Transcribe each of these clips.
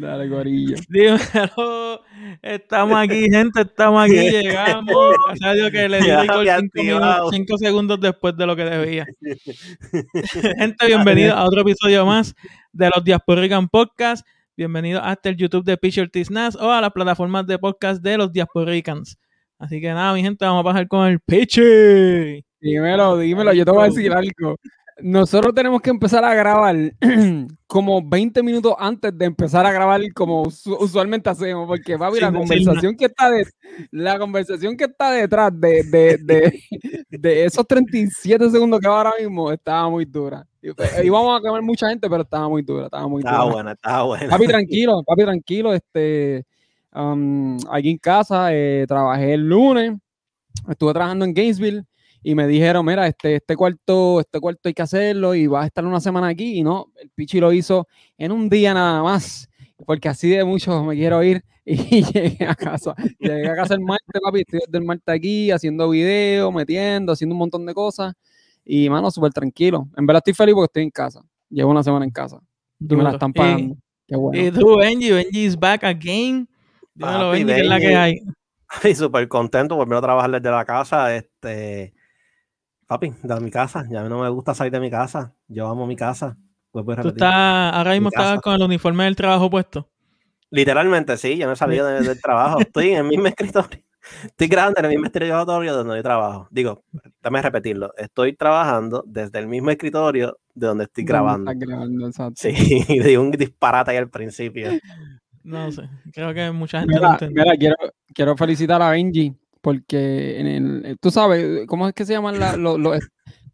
Dale, gorillo. Dímelo. Estamos aquí, gente. Estamos aquí. Llegamos. Gracias a Dios que le di cinco, cinco segundos después de lo que debía. gente, bienvenidos a otro episodio más de los Diasporican Podcast. Bienvenidos hasta el YouTube de Pitcher Nas o a las plataformas de podcast de los Diasporicans. Así que nada, mi gente, vamos a pasar con el Pitcher. Dímelo, dímelo, yo te voy a decir algo. Nosotros tenemos que empezar a grabar como 20 minutos antes de empezar a grabar como usu- usualmente hacemos, porque papi, la conversación que está de, la conversación que está detrás de, de, de, de esos 37 segundos que va ahora mismo estaba muy dura. Y- pues, a quemar mucha gente, pero estaba muy dura, estaba muy Estaba dura. buena, estaba buena. Papi, tranquilo, papi, tranquilo. Este, um, aquí en casa eh, trabajé el lunes, estuve trabajando en Gainesville y me dijeron, mira, este, este cuarto, este cuarto hay que hacerlo y vas a estar una semana aquí. Y no, el Pichi lo hizo en un día nada más, porque así de mucho me quiero ir y llegué a casa. Llegué a casa el martes, papi, estoy desde el martes aquí haciendo videos, metiendo, haciendo un montón de cosas. Y, mano, súper tranquilo. En verdad estoy feliz porque estoy en casa. Llevo una semana en casa y me la están Y- pagando. Qué bueno. Y tú, Benji, Benji is back again. Dímelo, Papi, Benji, que es la que Benji. hay. Y súper contento volver a trabajar desde la casa. Este, papi, de mi casa. Ya a mí no me gusta salir de mi casa. Yo amo mi casa. Tú repetir. estás, ahora mismo estás con el uniforme del trabajo puesto. Literalmente, sí. Yo no he salido de- del trabajo. Estoy en el mismo escritorio. Estoy grabando en el mismo escritorio donde yo trabajo. Digo, déjame repetirlo. Estoy trabajando desde el mismo escritorio de donde estoy grabando. Estás grabando, exacto. Sí, di un disparate ahí al principio. No sé, creo que mucha gente lo Mira, entendió. mira, quiero, quiero felicitar a Benji porque en el, eh, tú sabes, ¿cómo es que se llaman la- lo- los,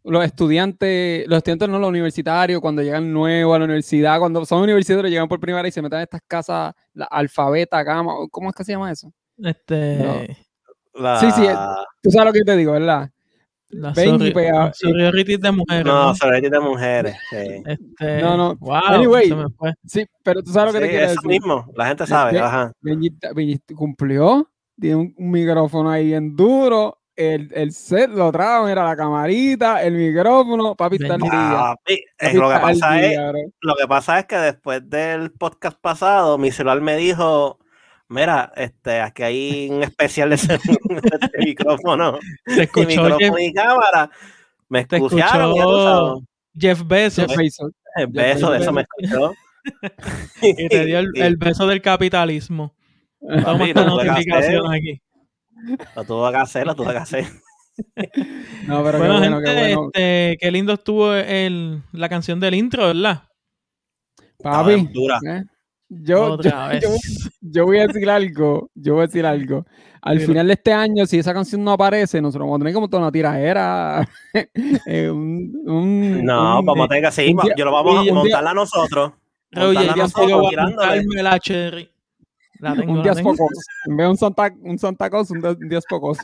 los estudiantes, los estudiantes no los universitarios, cuando llegan nuevos a la universidad, cuando son universitarios, llegan por primera vez y se meten en estas casas, la alfabeta, gama, ¿cómo es que se llama eso? Este, La- Sí, sí, Tú sabes lo que te digo, ¿verdad? la sororities de mujeres. No, ¿no? sorority de mujeres. Sí, Este, No, no. Wow, Anyway. Sí, pero tú sabes lo que Sí, te quiero eso decir. mismo. La gente sabe. Ve- Ajá. Benji, Benji cumplió, tiene un, un micrófono ahí bien duro, el, el set lo trajo, mira la camarita, el micrófono, papi está Papi lo que pasa es bro. Lo que pasa es que después del podcast pasado, mi celular me dijo, mira, este, aquí hay un especial de ese, este micrófono, Se escuchó micrófono Jeff, y cámara. Me escucharon, escuchó. Jeff Bezos Jeff Bezos. Jeff beso de Bezos. eso me escuchó. y te dio el beso del capitalismo. Toma Papi, hacer. aquí. Lo tuve que hacer, lo tuve que hacer. No, pero Bueno, qué bueno, gente, qué bueno. este, qué lindo estuvo el, la canción del intro, ¿verdad? Papi. ¿eh? yo, Otra yo, vez. yo- yo voy a decir algo, yo voy a decir algo. Al final de este año, si esa canción no aparece, nosotros vamos a tener como toda una tiradera. eh, un- un- No, un- vamos a tener que seguir. Yo lo vamos a día- montarla nosotros. Oye, Montarla nosotros, tirándole. la cherry. La tengo, un la días tengo. pocos. En vez de un Santa, un Santa Claus, un, un días pocos.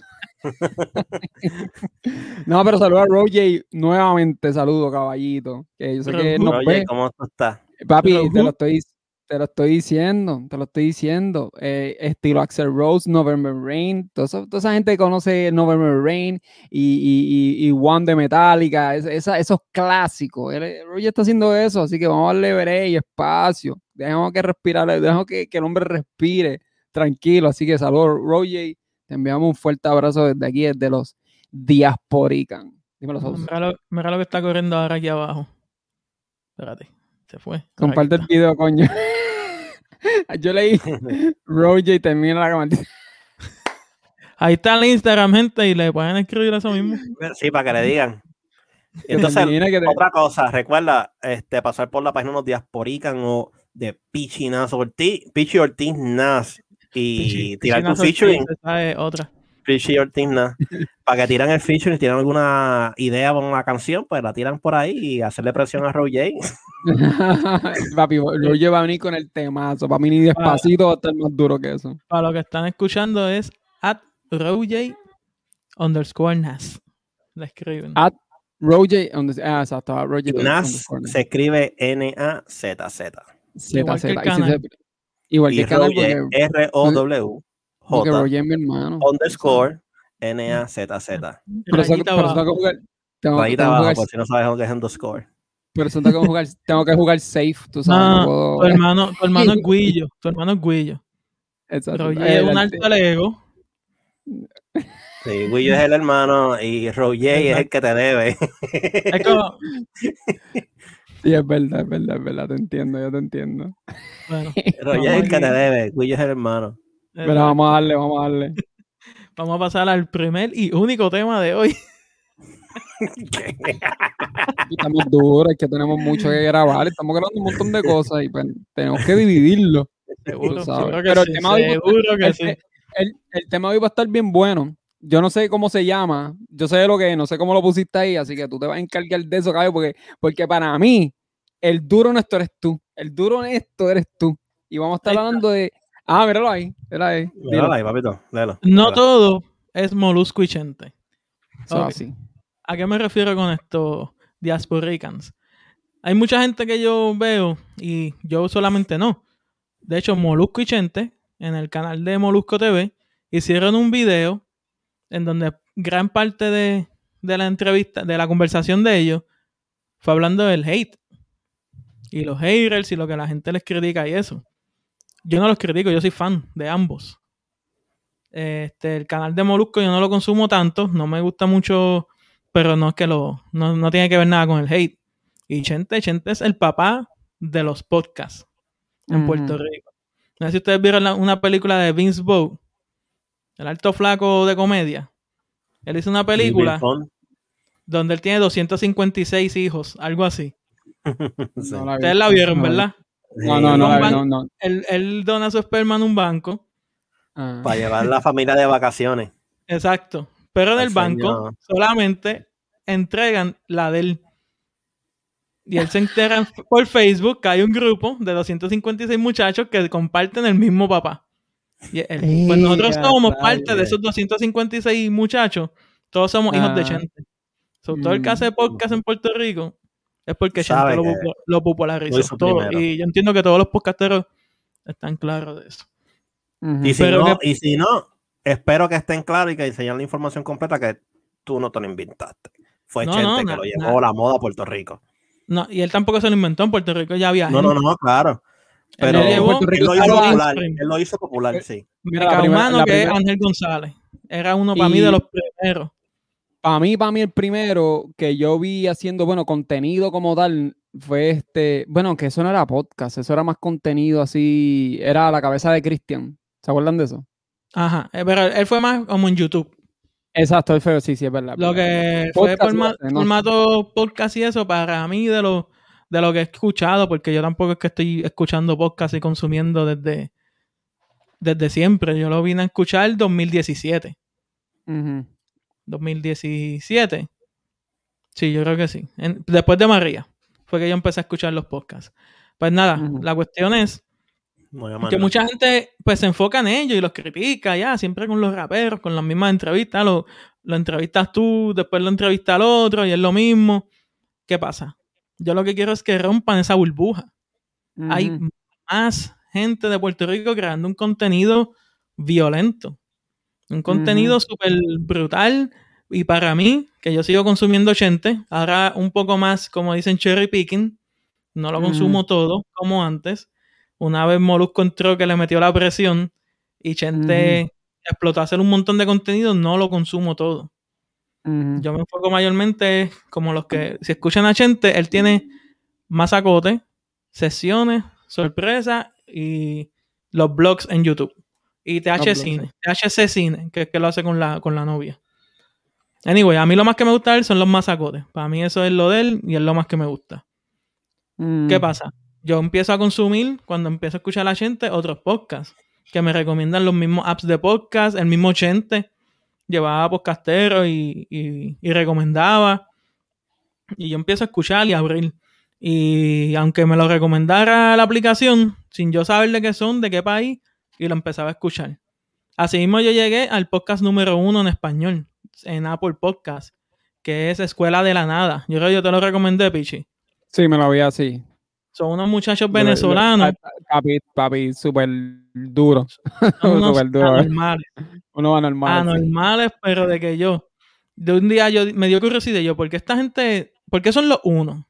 no, pero saludo a Roger nuevamente. Saludo, caballito. Que yo sé que nos ve. ¿cómo tú estás? Papi, pero, te lo estoy, te lo estoy diciendo, te lo estoy diciendo. Eh, estilo Axel Rose, November Rain, toda esa gente conoce November Rain y, y, y, y One de Metallica, es- esa- esos clásicos. Él- Roger está haciendo eso, así que vamos a darle veré y espacio. Dejemos que respirar, dejemos que, el hombre respire tranquilo. Así que saludos, Roger. Te enviamos un fuerte abrazo desde aquí, desde los Diasporican. Dímelo. Mira lo, mira lo que está corriendo ahora aquí abajo. Espérate, se fue. Comparte el video, coño. Yo leí Roger termina la cámara. está. Ahí está el Instagram, gente, y le pueden escribir eso mismo. Sí, para que le digan. Entonces, termine, que te- Otra cosa, recuerda este, pasar por la página de los Diasporican o de Pichi Nas Ortiz, Pichi Ortiz Nas y Pichi- tirar tu Pichinazo featuring, Ortiz, esa es otra. Nas, para que tiran el featuring, tiran alguna idea para una canción, pues la tiran por ahí y hacerle presión a Roger. Papi, Roger va a venir con el temazo. Para mí ni despacito va a estar más duro que eso. Para lo que están escuchando es at Rojay underscore Nas. Le escriben. At donde, ah, exacto, Roger. Nas se escribe N-A-Z-Z. Z, igual que el y canal. Igual que Y el canal, R-O-W, J, Roger es mi hermano. underscore, N-A-Z-Z. Por eso, tengo que jugar. Tengo, Rayita tengo que abajo, jugar- por si no sabes lo que es underscore. Por eso tengo que jugar, tengo que jugar safe, tú sabes. No, no puedo- tu hermano, tu hermano es Guillo. Tu hermano es Guillo. Exacto. Roger es un alto ego. Sí, Guillo es el hermano y Roger es el que te debe. Es como, Sí, es verdad, es verdad, es verdad, te entiendo, yo te entiendo. bueno, Roger es el que te debe. Guillo es el hermano. Pero vamos a darle, vamos a darle. Vamos a pasar al primer y único tema de hoy. Estamos duros, es que tenemos mucho que grabar, estamos grabando un montón de cosas y pues, tenemos que dividirlo. Seguro, seguro que Pero el sí. tema de hoy- Seguro que el, sí. el- el tema de hoy va a estar bien bueno. Yo no sé cómo se llama, yo sé lo que es, no sé cómo lo pusiste ahí, así que tú te vas a encargar de eso, cabrón, porque, porque para mí, el duro honesto eres tú. El duro honesto eres tú. Y vamos a estar hablando de. Ah, míralo ahí. Míralo ahí. Míralo ahí, papito. Léelo. No Léelo. todo es molusco y chente. Así. ¿A qué me refiero con esto, diasporicans? Hay mucha gente que yo veo y yo solamente no. De hecho, Molusco y Chente, en el canal de Molusco TV, hicieron un video en donde gran parte de, de la entrevista, de la conversación de ellos, fue hablando del hate. Y los haters y lo que la gente les critica y eso. Yo no los critico, yo soy fan de ambos. Este, el canal de Molusco yo no lo consumo tanto, no me gusta mucho, pero no es que lo, no, no tiene que ver nada con el hate. Y Chente, Chente es el papá de los podcasts en. Puerto Rico. No sé si ustedes vieron la- una película de Vince Vaughn, el alto flaco de comedia. Él hizo una película donde él tiene 256 hijos, algo así. Sí. Ustedes la vieron. ¿verdad? No, no, no, no, no. Él, él dona su esperma en un banco. Ah. Para llevar la familia de vacaciones. Exacto. Pero en el banco solamente entregan la de él. Y él se entera en- por Facebook que hay un grupo de 256 muchachos que comparten el mismo papá. Y él- pues nosotros somos parte de esos 256 muchachos. Todos somos hijos de Ah. Chente. So, todo el que Mm. hace podcast en Puerto Rico es porque Sabe Chente lo, popularizó. todo. primero. Y yo entiendo que todos los podcasteros están claros de eso. Y si, Pero no, que- y si no, espero que estén claros y que enseñen la información completa que tú no te lo inventaste. Fue No, Chente no, que na- lo llevó na- la moda a Puerto Rico. No, y él tampoco se lo inventó en Puerto Rico, ya había No, no, gente. no, claro. Él Pero llevó- él lo hizo popular. Él lo hizo popular, sí. Mira, el la primera- Caumano, la que es Ángel González. Era uno para mí de los primeros. Para mí, para mí el primero que yo vi haciendo, bueno, contenido como tal, fue este, bueno, que eso no era podcast, eso era más contenido así, era la cabeza de Cristian. ¿Se acuerdan de eso? Ajá. eh, Pero él fue más como en YouTube. Exacto, el feo, sí, sí, es verdad. Lo que fue Podcast ma- no formato podcast y eso, para mí, de lo, de lo que he escuchado, porque yo tampoco es que estoy escuchando podcast y consumiendo desde, desde siempre. Yo lo vine a escuchar en 2017. Ujú. 2017. Sí, yo creo que sí. En- después de María fue que yo empecé a escuchar los podcasts. Pues nada, la cuestión es que mucha gente pues se enfoca en ellos y los critica, ya, siempre con los raperos, con las mismas entrevistas, lo, lo entrevistas tú, después lo entrevista al otro y es lo mismo. ¿Qué pasa? Yo lo que quiero es que rompan esa burbuja. Hay más gente de Puerto Rico creando un contenido violento. Un contenido súper brutal. Y para mí, que yo sigo consumiendo gente, ahora un poco más, como dicen, cherry picking. No lo Ujú. consumo todo como antes. Una vez Molusco entró que le metió la presión y Chente explotó a hacer un montón de contenido, no lo consumo todo. Yo me enfoco mayormente como los que, si escuchan a Chente, él tiene masacote, sesiones, sorpresas y los blogs en YouTube. Y TH blogs, Cine, THC Cine, que es que lo hace con la, con la novia. Anyway, a mí lo más que me gusta de él son los masacotes. Para mí eso es lo de él y es lo más que me gusta. Mm. ¿Qué pasa? Yo empiezo a consumir, cuando empiezo a escuchar a la gente, otros podcasts que me recomiendan los mismos apps de podcast, el mismo Chente llevaba podcastero y, y, y recomendaba. Y yo empiezo a escuchar y a abrir. Y aunque me lo recomendara la aplicación, sin yo saber de qué son, de qué país, y lo empezaba a escuchar. Así mismo yo llegué al podcast número uno en español, en Apple Podcast, que es Escuela de la Nada. Yo creo que yo te lo recomendé, Pichi. Sí, me lo vi así. Son unos muchachos venezolanos, Papi, papi, súper duro. unos duro, anormales. Uno anormal. sí. anormales, pero de que yo, de un día yo me dio curiosidad yo, ¿por qué esta gente, por qué son los unos?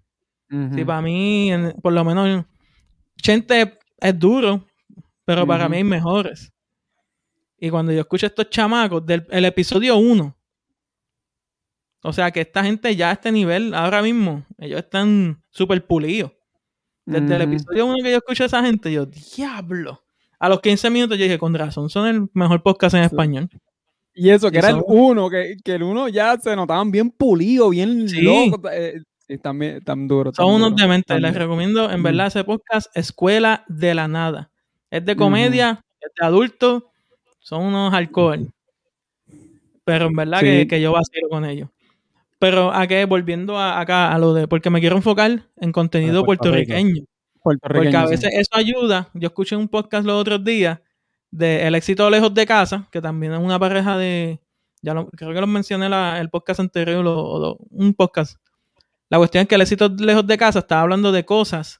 Ujú. Sí, para mí, en- por lo menos, Chente es duro, pero para mí hay mejores. Y cuando yo escucho a estos chamacos del el episodio 1, o sea que esta gente ya a este nivel, ahora mismo, ellos están súper pulidos. Desde el episodio 1 que yo escucho a esa gente, yo, diablo. A los 15 minutos yo dije, con razón, son el mejor podcast en Sí. español. Y eso, que Y era el uno, que, que el uno ya se notaban bien pulidos, bien Sí. locos. eh, sí, también, tan duro. Son unos dementes. Les recomiendo, en Mm. verdad, ese podcast, Escuela de la Nada. Es de comedia, es de adultos, son unos alcohol. Pero en verdad que, Sí. que yo vacilo con ellos. Pero a que, volviendo a, acá a lo de, porque me quiero enfocar en contenido A Puerto Rico. puertorriqueño. Porque Puertorriqueño, a sí. veces eso ayuda. Yo escuché un podcast los otros días de El éxito lejos de casa, que también es una pareja de. Ya lo- creo que los mencioné la- el podcast anterior, lo- un podcast. La cuestión es que el éxito lejos de casa estaba hablando de cosas,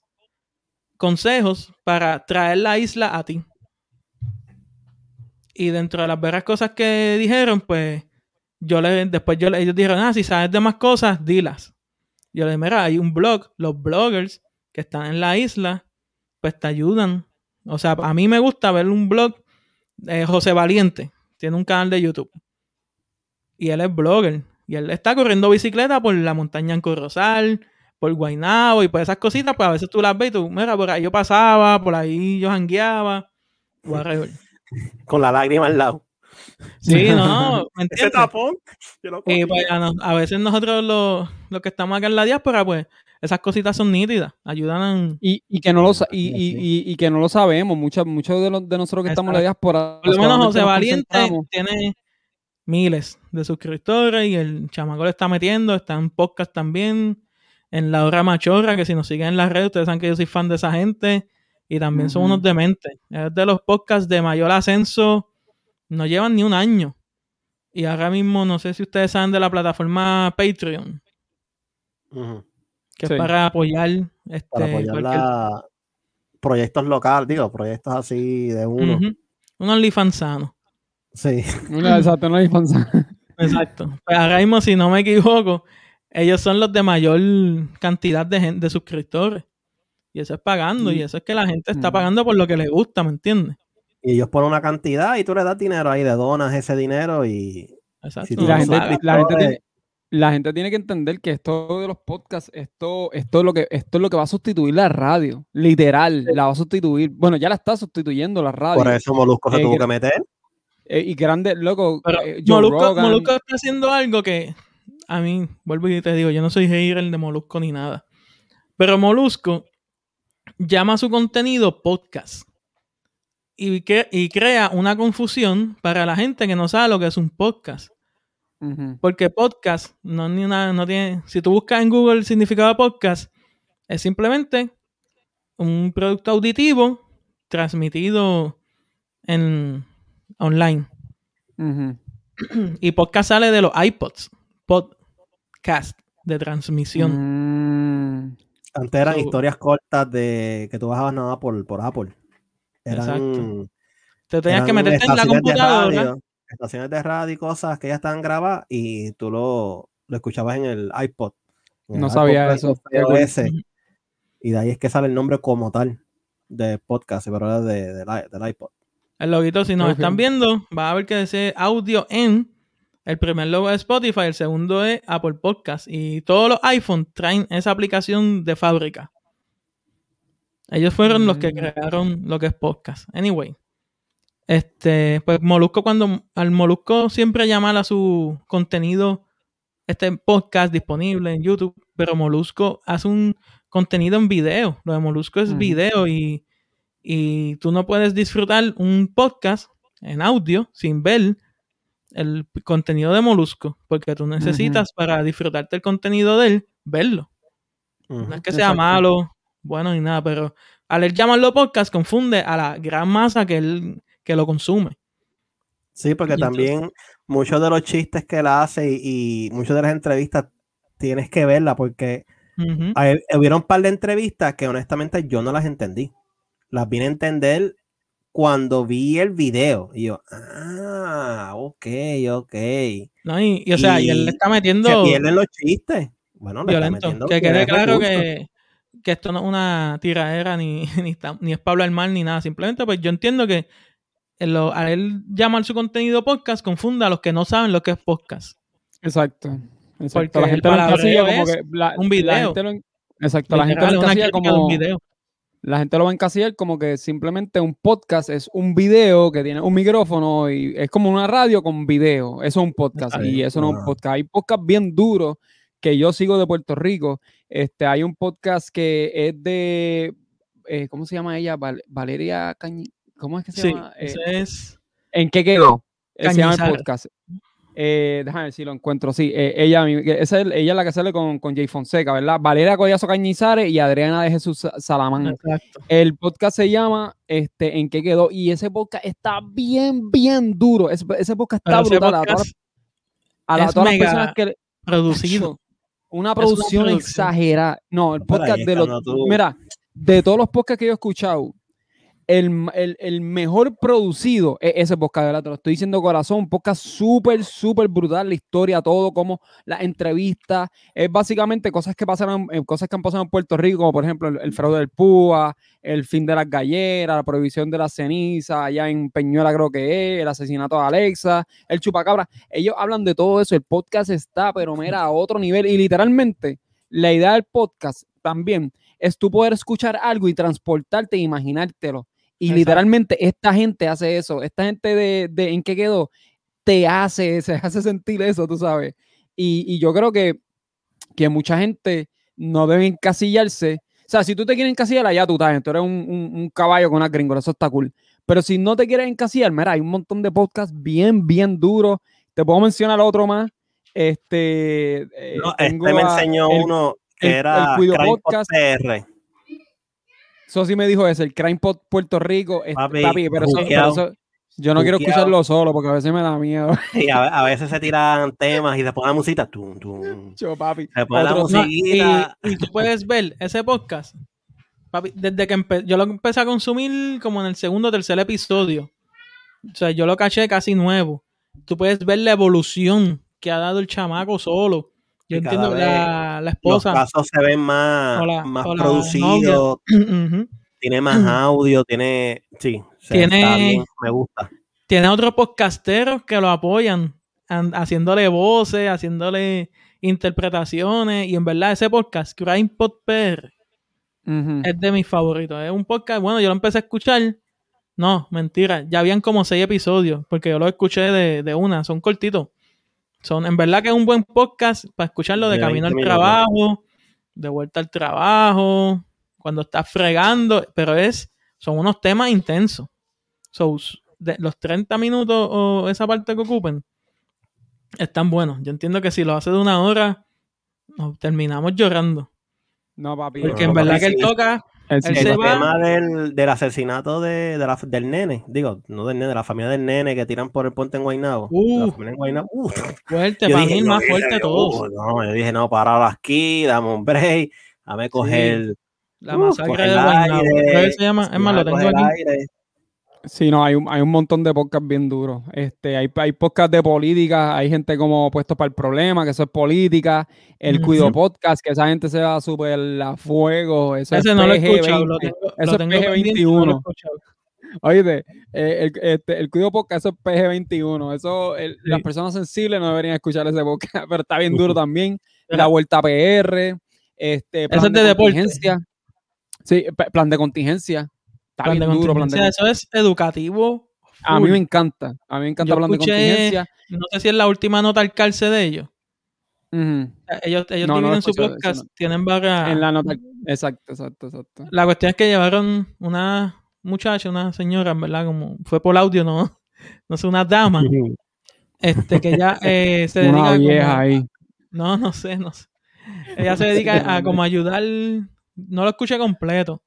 consejos para traer la isla a ti. Y dentro de las varias cosas que dijeron, pues yo le, después yo le- ellos dijeron, ah, si sabes de más cosas, dilas. Yo le dije, mira, hay un blog, los bloggers que están en la isla, pues te ayudan. O sea, a mí me gusta ver un blog de José Valiente, tiene un canal de YouTube. Y él es blogger. Y él está corriendo bicicleta por la montaña en Corrozal, por Guaynabo y por esas cositas, pues a veces tú las ves y tú, mira, por ahí yo pasaba, por ahí yo jangueaba. Con la lágrima al lado. Sí, no, ¿me Ese tapón. yo lo Y pues, a, a veces nosotros los, los que estamos acá en la diáspora, pues esas cositas son nítidas, ayudan en, Y, y que no lo y, y- y- y que no lo sabemos. Muchos muchos de, los, de nosotros que estamos en la diáspora. Por lo menos José Valiente tiene miles de suscriptores y el chamaco le está metiendo, está en podcast también, en La Hora Machorra, que si nos siguen en las redes, ustedes saben que yo soy fan de esa gente y también son Ujú. unos dementes. Es de los podcasts de mayor ascenso, no llevan ni un año. Y ahora mismo, no sé si ustedes saben de la plataforma Patreon, Ujú. que Sí. es para apoyar, este, Para apoyar cualquier- la- proyectos locales, digo, proyectos así de uno. Ujú. un OnlyFans sano. Sí. Una, exacto, no hay fansa- Exacto. Pues ahora mismo, si no me equivoco, ellos son los de mayor cantidad de, gen- de suscriptores. Y eso es pagando, y eso es que la gente está Mm. pagando por lo que le gusta, ¿me entiendes? Y ellos ponen una cantidad y tú le das dinero ahí, de donas ese dinero y Exacto. Y la gente, la, gente tiene, la gente tiene que entender que esto de los podcasts, esto, esto, es lo que, esto es lo que va a sustituir la radio. Literal, la va a sustituir. Bueno, ya la está sustituyendo la radio. por eso Molusco se Eh, tuvo que- meter. Eh, y grande, loco, Pero eh, Molusco, Rogan, Molusco está haciendo algo que a mí, vuelvo y te digo, yo no soy hater de Molusco ni nada. Pero Molusco llama a su contenido podcast. Y, que, y crea una confusión para la gente que no sabe lo que es un podcast. Porque podcast no, ni una, no tiene. Si tú buscas en Google el significado de podcast, es simplemente un producto auditivo transmitido en online. Y podcast sale de los iPods. Podcast de transmisión. Mm, Antes eran So- historias cortas de que tú bajabas nada por, por Apple. Eran, Exacto. Te tenías eran que meterte en la computadora. radio, estaciones de radio y cosas que ya estaban grabadas y tú lo, lo escuchabas en el iPod. En el No iPod sabía Touch eso. Y de ahí es que sale el nombre como tal de podcast, pero era de, del iPod. El loguito, si nos están viendo, va a ver que dice audio en. El primer logo es Spotify, el segundo es Apple Podcast. Y todos los iPhones traen esa aplicación de fábrica. Ellos fueron los que Mm. crearon lo que es podcast. Anyway. Este, pues Molusco, cuando al Molusco siempre llamar a su contenido, este podcast disponible en YouTube, pero Molusco hace un contenido en video. Lo de Molusco es Ujú. video y, y tú no puedes disfrutar un podcast en audio sin ver el contenido de Molusco, porque tú necesitas para disfrutarte el contenido de él, verlo. No es que sea Exacto. malo, bueno ni nada, pero al él llamarlo podcast confunde a la gran masa que él que lo consume. Sí, porque Y entonces- también muchos de los chistes que él hace y, y muchas de las entrevistas tienes que verla porque hay- hubieron un par de entrevistas que honestamente yo no las entendí. Las vine a entender cuando vi el video. Y yo, ah, ok, ok. No, y, y, o sea, y él le está Se metiendo pierden los chistes. Bueno, le está violento. metiendo Que quede claro que que esto no es una tiradera ni, ni, está- ni es Pablo mal ni nada. Simplemente, pues yo entiendo que en lo- al él llamar su contenido podcast, confunda a los que no saben lo que es podcast. Exacto. Porque Exacto. La gente lo encasilla como que. la- un la video. gente lo en- exacto. La gente lo encasilla de un como. video. La gente lo va a encasillar como que simplemente un podcast es un video que tiene un micrófono y es como una radio con video. Eso es un podcast Está y eso no es un podcast. Hay podcasts bien duros que yo sigo de Puerto Rico. Este, hay un podcast que es de, eh, ¿cómo se llama ella? Val- Valeria Cañi, ¿cómo es que se Sí, llama? Eh, es. ¿En qué quedó? Eh, Se llama el podcast. Eh, déjame ver si lo encuentro. Sí, eh, ella, esa es, ella es la que sale con, con Jay Fonseca, ¿verdad? Valeria Collazo Cañizares y Adriana de Jesús Sa- Salamán. El podcast se llama este, ¿En qué quedó? Y ese podcast está bien, bien duro. Ese, ese podcast está Pero brutal. A todas, podcast a la- es todas las personas que. producido. Una producción producción. exagerada. No, el podcast de los. Mira, de todos los podcasts que yo he escuchado, el, el- el mejor producido es ese podcast, ¿verdad? Te lo estoy diciendo corazón. Un podcast súper, súper brutal. La historia, todo, como las entrevistas. Es básicamente cosas que pasaron, eh, cosas que han pasado en Puerto Rico, como por ejemplo el, fraude del Púa, el fin de las galleras, la prohibición de la ceniza, allá en Peñuela creo que es, el asesinato de Alexa, el chupacabra. Ellos hablan de todo eso. El podcast está, pero mira, a otro nivel. Y literalmente, la idea del podcast también es tú poder escuchar algo y transportarte e imaginártelo. Y Exacto. literalmente esta gente hace eso. Esta gente de, de en qué quedó te hace, se hace sentir eso, tú sabes. Y, y yo creo que, que mucha gente no debe encasillarse. O sea, si tú te quieres encasillar, allá tú estás, tú eres un, un- un caballo con una gringola, eso está cool. Pero si no te quieres encasillar, mira, hay un montón de podcasts bien, bien duros. Te puedo mencionar otro más. Este, eh, No, este me a- enseñó el- uno que el- era el Pod Podcast. PR. Eso sí me dijo eso, el Crime Pod Puerto Rico. este, Papi, papi, pero, eso, pero juqueado. eso- yo no quiero escucharlo solo porque a veces me da miedo. Y a, a veces se tiran temas y se pone la musita. Tum, tum. Yo, papi. Se pone la Otro- No, y, musiquita. y tú puedes ver ese podcast. papi, desde que empe- yo lo empecé a consumir como en el segundo o tercer episodio. O sea, yo lo caché casi nuevo. Tú puedes ver la evolución que ha dado el chamaco solo. Yo entiendo la, la Los esposa. casos se ven más, más producidos, tiene más audio, tiene. Sí, se- Tiene- está bien, me gusta. Tiene otros podcasteros que lo apoyan, an- haciéndole voces, haciéndole interpretaciones. Y en verdad, ese podcast, Crime Pod PR, es de mis favoritos. Es un podcast, bueno, yo lo empecé a escuchar. No, mentira. Ya habían como seis episodios, porque yo lo escuché de, de una, son cortitos. Son, en verdad que es un buen podcast para escucharlo de, De camino 20 al trabajo, de vuelta al trabajo, cuando estás fregando, pero es, son unos temas intensos. So, de los 30 minutos o esa parte que ocupen, están buenos. Yo entiendo que si lo hace de una hora, nos terminamos llorando. No, papi. Porque No, en verdad papi, que él sí. toca El tema del, del asesinato de, de la- del nene, digo, no del nene, de la familia del nene que tiran por el puente en Guaynabo. De Uh. la familia en Guaynabo. Uh. fuerte, Yo para dije, mí el no, más fuerte dije, todos. uh, no, yo dije, no, para aquí, dame un break, dame coger. La uh, masacre coger de Guaynabo. aire, se llama, es más, lo tengo aquí. aire. Sí, no, hay un, hay un montón de podcasts bien duros. Este, hay, hay podcasts de política, hay gente como puesto para el problema, que eso es política. El Ujú. Cuido Podcast, que esa gente se va súper a fuego. Eso Ese es no lo he PG20. escuchado, lo tengo, Eso lo es tengo pendiente, PG21. no. Oíste, eh, el, este, el Cuido Podcast, eso es PG21. Eso, el- Sí. las personas sensibles no deberían escuchar ese podcast, pero está bien duro también. La Vuelta PR, este, plan Ese es de deporte. contingencia. Sí, plan de contingencia. Está Plan bien de duro, plan de Eso es educativo. A mí me encanta. A mí me encanta Yo plan de escuché- contingencia. No sé si es la última nota al calce de ellos. Ellos, ellos No, su eso podcast, no. tienen varias. En la nota. Exacto, exacto, exacto. La cuestión es que llevaron una muchacha, una señora, verdad, como fue por audio, no, no sé, una dama, este, que ya eh, se dedica Una como- vieja ahí. No, no sé, no sé. Ella se dedica a como ayudar, no lo escuché completo,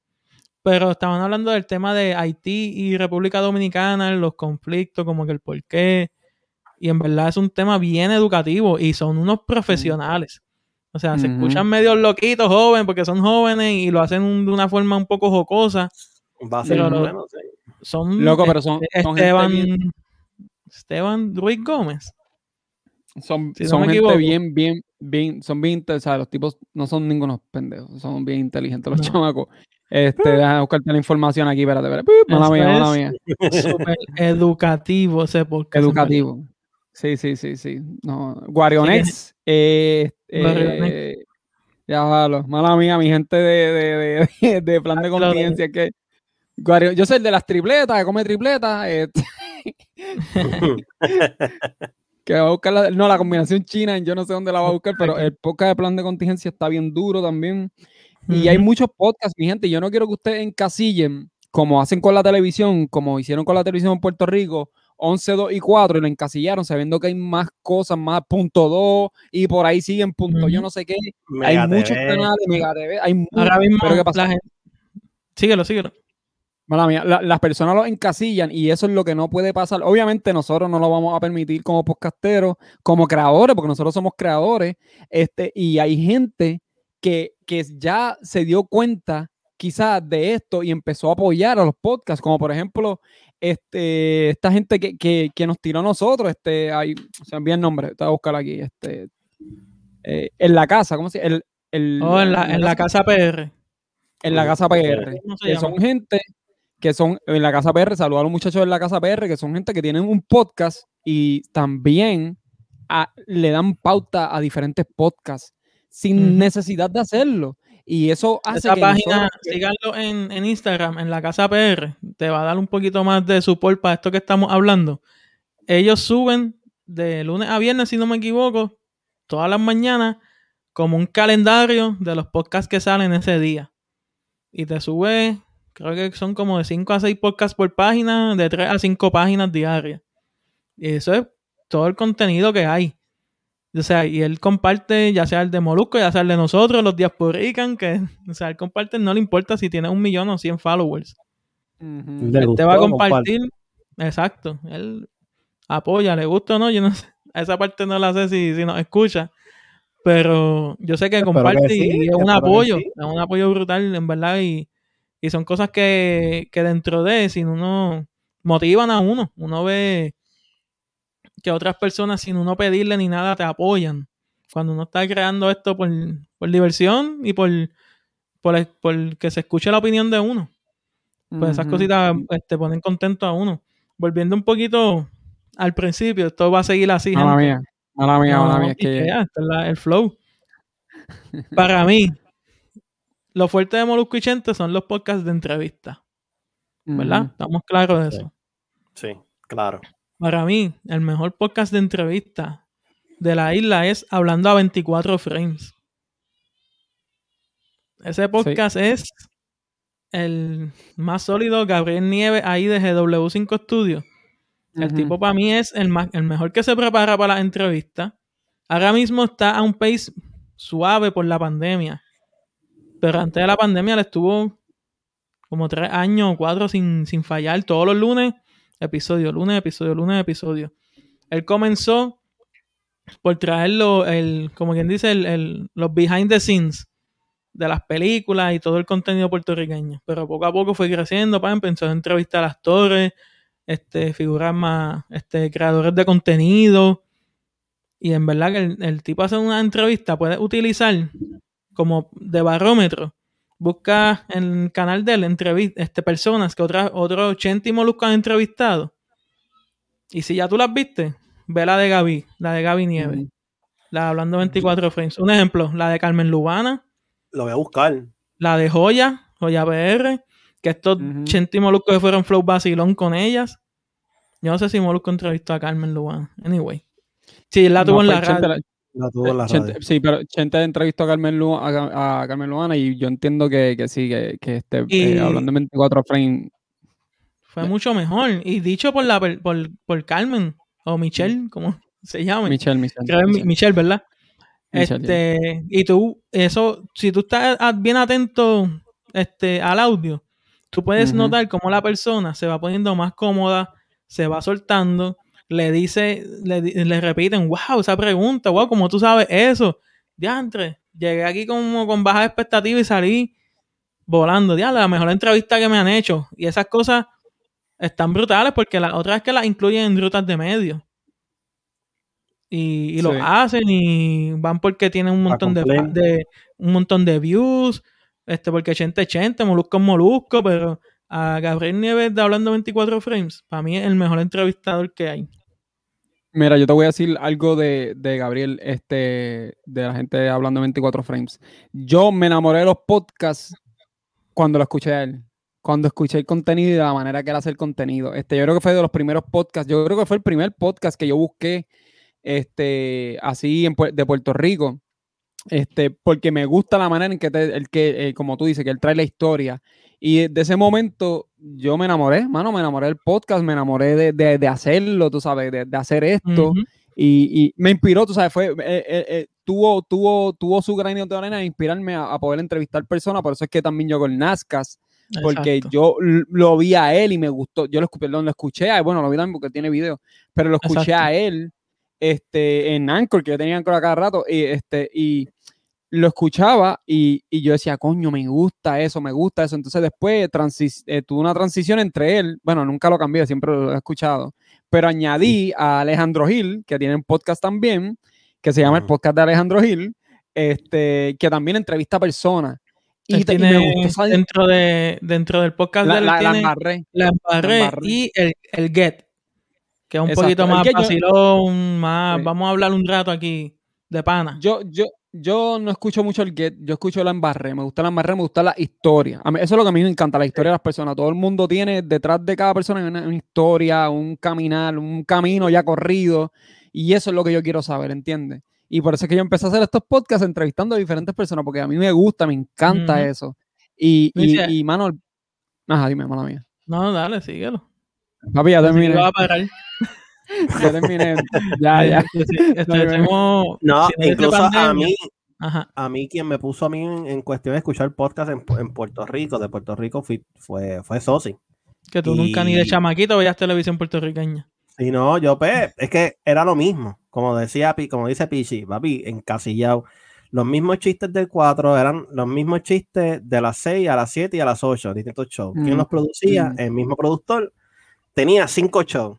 pero estaban hablando del tema de Haití y República Dominicana, los conflictos, como que el por qué. Y en verdad es un tema bien educativo y son unos profesionales. O sea, se escuchan medio loquitos, jóvenes, porque son jóvenes y lo hacen de una forma un poco jocosa. Va a ser Pero- bueno, sí. Son Loco, pero son, son gente Esteban, bien, Esteban Ruiz Gómez. son, si son gente equivoco. bien, bien, bien, son bien, o sea, los tipos no son ningunos pendejos, son bien inteligentes los No. chamacos. Este, déjame buscarte la información aquí, espérate, espérate. Mala mía, mala mía. Súper educativo podcast. en verdad. Educativo. Sí, sí, sí, sí. No. Guarionex. eh, eh, ya valo. Mala mía, mi gente de, de, de, de plan de contingencia. Que, Guario- yo soy el de las tripletas, que come tripletas. eh, que va a buscar la, no, la combinación china, yo no sé dónde la va a buscar, pero el podcast de plan de contingencia está bien duro también. Y hay muchos podcasts, mi gente. Yo no quiero que ustedes encasillen, como hacen con la televisión, como hicieron con la televisión en Puerto Rico, 11, 2 y 4, y lo encasillaron sabiendo que hay más cosas, más punto 2, y por ahí siguen punto yo no sé qué. Mega hay muchos canales, Mega TV, hay mu- Ahora mismo pero ¿qué pasa? la gente... Síguelo, síguelo. Mala mía, la- las personas lo encasillan y eso es lo que no puede pasar. Obviamente nosotros no lo vamos a permitir como podcasteros, como creadores, porque nosotros somos creadores, este, y hay gente que, que ya se dio cuenta quizás de esto y empezó a apoyar a los podcasts, como por ejemplo este, esta gente que, que- que nos tiró a nosotros, este, hay, se envía el nombre, te voy a buscar aquí, este, eh, en la casa, ¿cómo se llama? El, el- Oh, en la, en la casa PR. en la casa PR, ¿Cómo se que son gente que son en la casa PR, saludos a los muchachos de la casa PR, que son gente que tienen un podcast y también a- le dan pauta a diferentes podcasts sin necesidad de hacerlo. Y eso hace Esa que página, nosotros- síganlo en, en Instagram, en la casa PR. Te va a dar un poquito más de support para esto que estamos hablando. Ellos suben de lunes a viernes, si no me equivoco, todas las mañanas, como un calendario de los podcasts que salen ese día. Y te sube, creo que son como de 5 a 6 podcasts por página, de 3 a 5 páginas diarias. Y eso es todo el contenido que hay. O sea, y él comparte, ya sea el de Molusco, ya sea el de nosotros, los Diasporican, que, o sea, él comparte, no le importa si tiene un millón o 100 followers. Le Él te va a compartir, exacto, él apoya, le gusta o no, yo no sé, a esa parte no la sé si, si nos escucha, pero yo sé que Espero comparte que sí, y es un apoyo, sí. es un apoyo brutal, en verdad, y, y son cosas que, que dentro de, si uno motivan a uno, uno ve que otras personas sin uno pedirle ni nada te apoyan. Cuando uno está creando esto por, por diversión y por, por, por que se escuche la opinión de uno. Pues esas cositas este, ponen contento a uno. Volviendo un poquito al principio, esto va a seguir así. Mala gente. mía, mala mía, mala mía. Es que ya, este es la- el flow. Para mí, lo fuerte de Molusco y Chente son los podcasts de entrevista, ¿verdad? Estamos claros de eso. Sí, claro. Para mí, el mejor podcast de entrevista de la isla es Hablando a 24 Frames. Ese podcast es el más sólido. Gabriel Nieves ahí de GW5 Studios. El tipo para mí es el, más, el mejor que se prepara para las entrevistas. Ahora mismo está a un pace suave por la pandemia. Pero antes de la pandemia le estuvo como tres años o cuatro sin, sin fallar. Todos los lunes, episodio, lunes, episodio, lunes, episodio. Él comenzó por traerlo, el, como quien dice, el, el- los behind the scenes de las películas y todo el contenido puertorriqueño. Pero poco a poco fue creciendo, pa, empezó a entrevistar a actores, este, figuras más, este, creadores de contenido. Y en verdad que el, el tipo hace una entrevista, puede utilizar como de barómetro. Busca en el canal de él entrevi- este, personas que otras, otros 80 y moluscos han entrevistado. Y si ya tú las viste, ve la de Gaby, la de Gaby Nieves. La de hablando 24 frames. Un ejemplo, la de Carmen Lubana, Lo voy a buscar. la de Joya, Joya PR, que estos Ujú. 80 y moluscos que fueron flow vacilón con ellas. Yo no sé si Molusco entrevistó a Carmen Lubana. Anyway. Sí, él la tuvo No, en fue la radio. La- La tuvo en la Chente- radio. sí, pero Chente entrevistó a Carmen, Lu- a, a Carmen Luana y yo entiendo que, que sí, que, que este, eh, hablando en 24 frames. Fue mucho mejor. Y dicho por la por, por Carmen o Michelle, como se llama. Michelle, Michelle. Creo Michelle. Michelle, ¿verdad? Michelle, este, y tú, eso, si tú estás bien atento este, al audio, tú puedes notar cómo la persona se va poniendo más cómoda, se va soltando, le dice, le, le repiten, wow, esa pregunta, wow, como tú sabes eso. Diantre, llegué aquí como con baja expectativa y salí volando. Diantre, la mejor entrevista que me han hecho. Y esas cosas están brutales porque la otra vez que las incluyen en rutas de medio. y, y lo Sí. hacen y van porque tienen un montón de, un montón de views, este porque Chente es Chente, Molusco es Molusco, pero a Gabriel Nieves de Hablando 24 Frames, para mí es el mejor entrevistador que hay. Mira, yo te voy a decir algo de, de Gabriel, este, de la gente hablando 24 frames. Yo me enamoré de los podcasts cuando lo escuché a él. Cuando escuché el contenido y de la manera que él hace el contenido. Este, yo creo que fue de los primeros podcasts. Yo creo que fue el primer podcast que yo busqué este, así en de Puerto Rico. Este, porque me gusta la manera en que, el que eh, como tú dices, que él trae la historia. Y de ese momento yo me enamoré, mano, me enamoré del podcast, me enamoré de, de- de hacerlo, tú sabes, de, de hacer esto. Ujú. Y, y me inspiró, tú sabes, fue, eh, eh, eh, tuvo, tuvo, tuvo su granito de arena de inspirarme a, a poder entrevistar personas. Por eso es que también yo con Nazcas, porque Exacto. yo lo vi a él y me gustó. Yo lo, perdón, lo escuché a él, bueno, lo vi también porque tiene video, pero lo escuché Exacto. a él este, en Anchor, que yo tenía Anchor a cada rato, y, este, y lo escuchaba y, y yo decía, coño, me gusta eso, me gusta eso. Entonces después eh, tuve una transición entre él, bueno, nunca lo cambié, siempre lo he escuchado, pero añadí a Alejandro Gil, que tiene un podcast también, que se llama el podcast de Alejandro Gil, este, que también entrevista personas. Y, te- y tiene me gustó esa- dentro, de, dentro del podcast la, de él, la- la tiene embarré. la embarré la embarré. y el, el get, que es un Exacto. poquito más Get yo- vacilón, más, Sí. vamos a hablar un rato aquí de pana. Yo, yo, yo no escucho mucho el Get, yo escucho la embarré, me gusta la embarré, me gusta la historia. A mí- eso es lo que a mí me encanta, la historia de las personas. Todo el mundo tiene detrás de cada persona una, una historia, un caminar, un camino ya corrido, y eso es lo que yo quiero saber, ¿entiendes? Y por eso es que yo empecé a hacer estos podcasts entrevistando a diferentes personas, porque a mí me gusta, me encanta eso. Y, y, y, mano, ajá, dime, mala mía. No, dale, síguelo. Papi, ya terminé, que va a parar. ya terminé. Ya, ya. Este, este, hacemos- No, incluso a mí, Ajá. a mí quien me puso a mí en, en cuestión de escuchar podcast en, en Puerto Rico, de Puerto Rico, fui- fue, fue Sosi. Que tú nunca ni de chamaquito veías televisión puertorriqueña. Si no, yo pues, es que era lo mismo. Como decía, Pi- como dice Pichi, papi, encasillado. Los mismos chistes del 4 eran los mismos chistes de las 6 a las 7 y a las 8, distintos shows. ¿Quién Mm, los producía? mm. El mismo productor. Tenía cinco shows.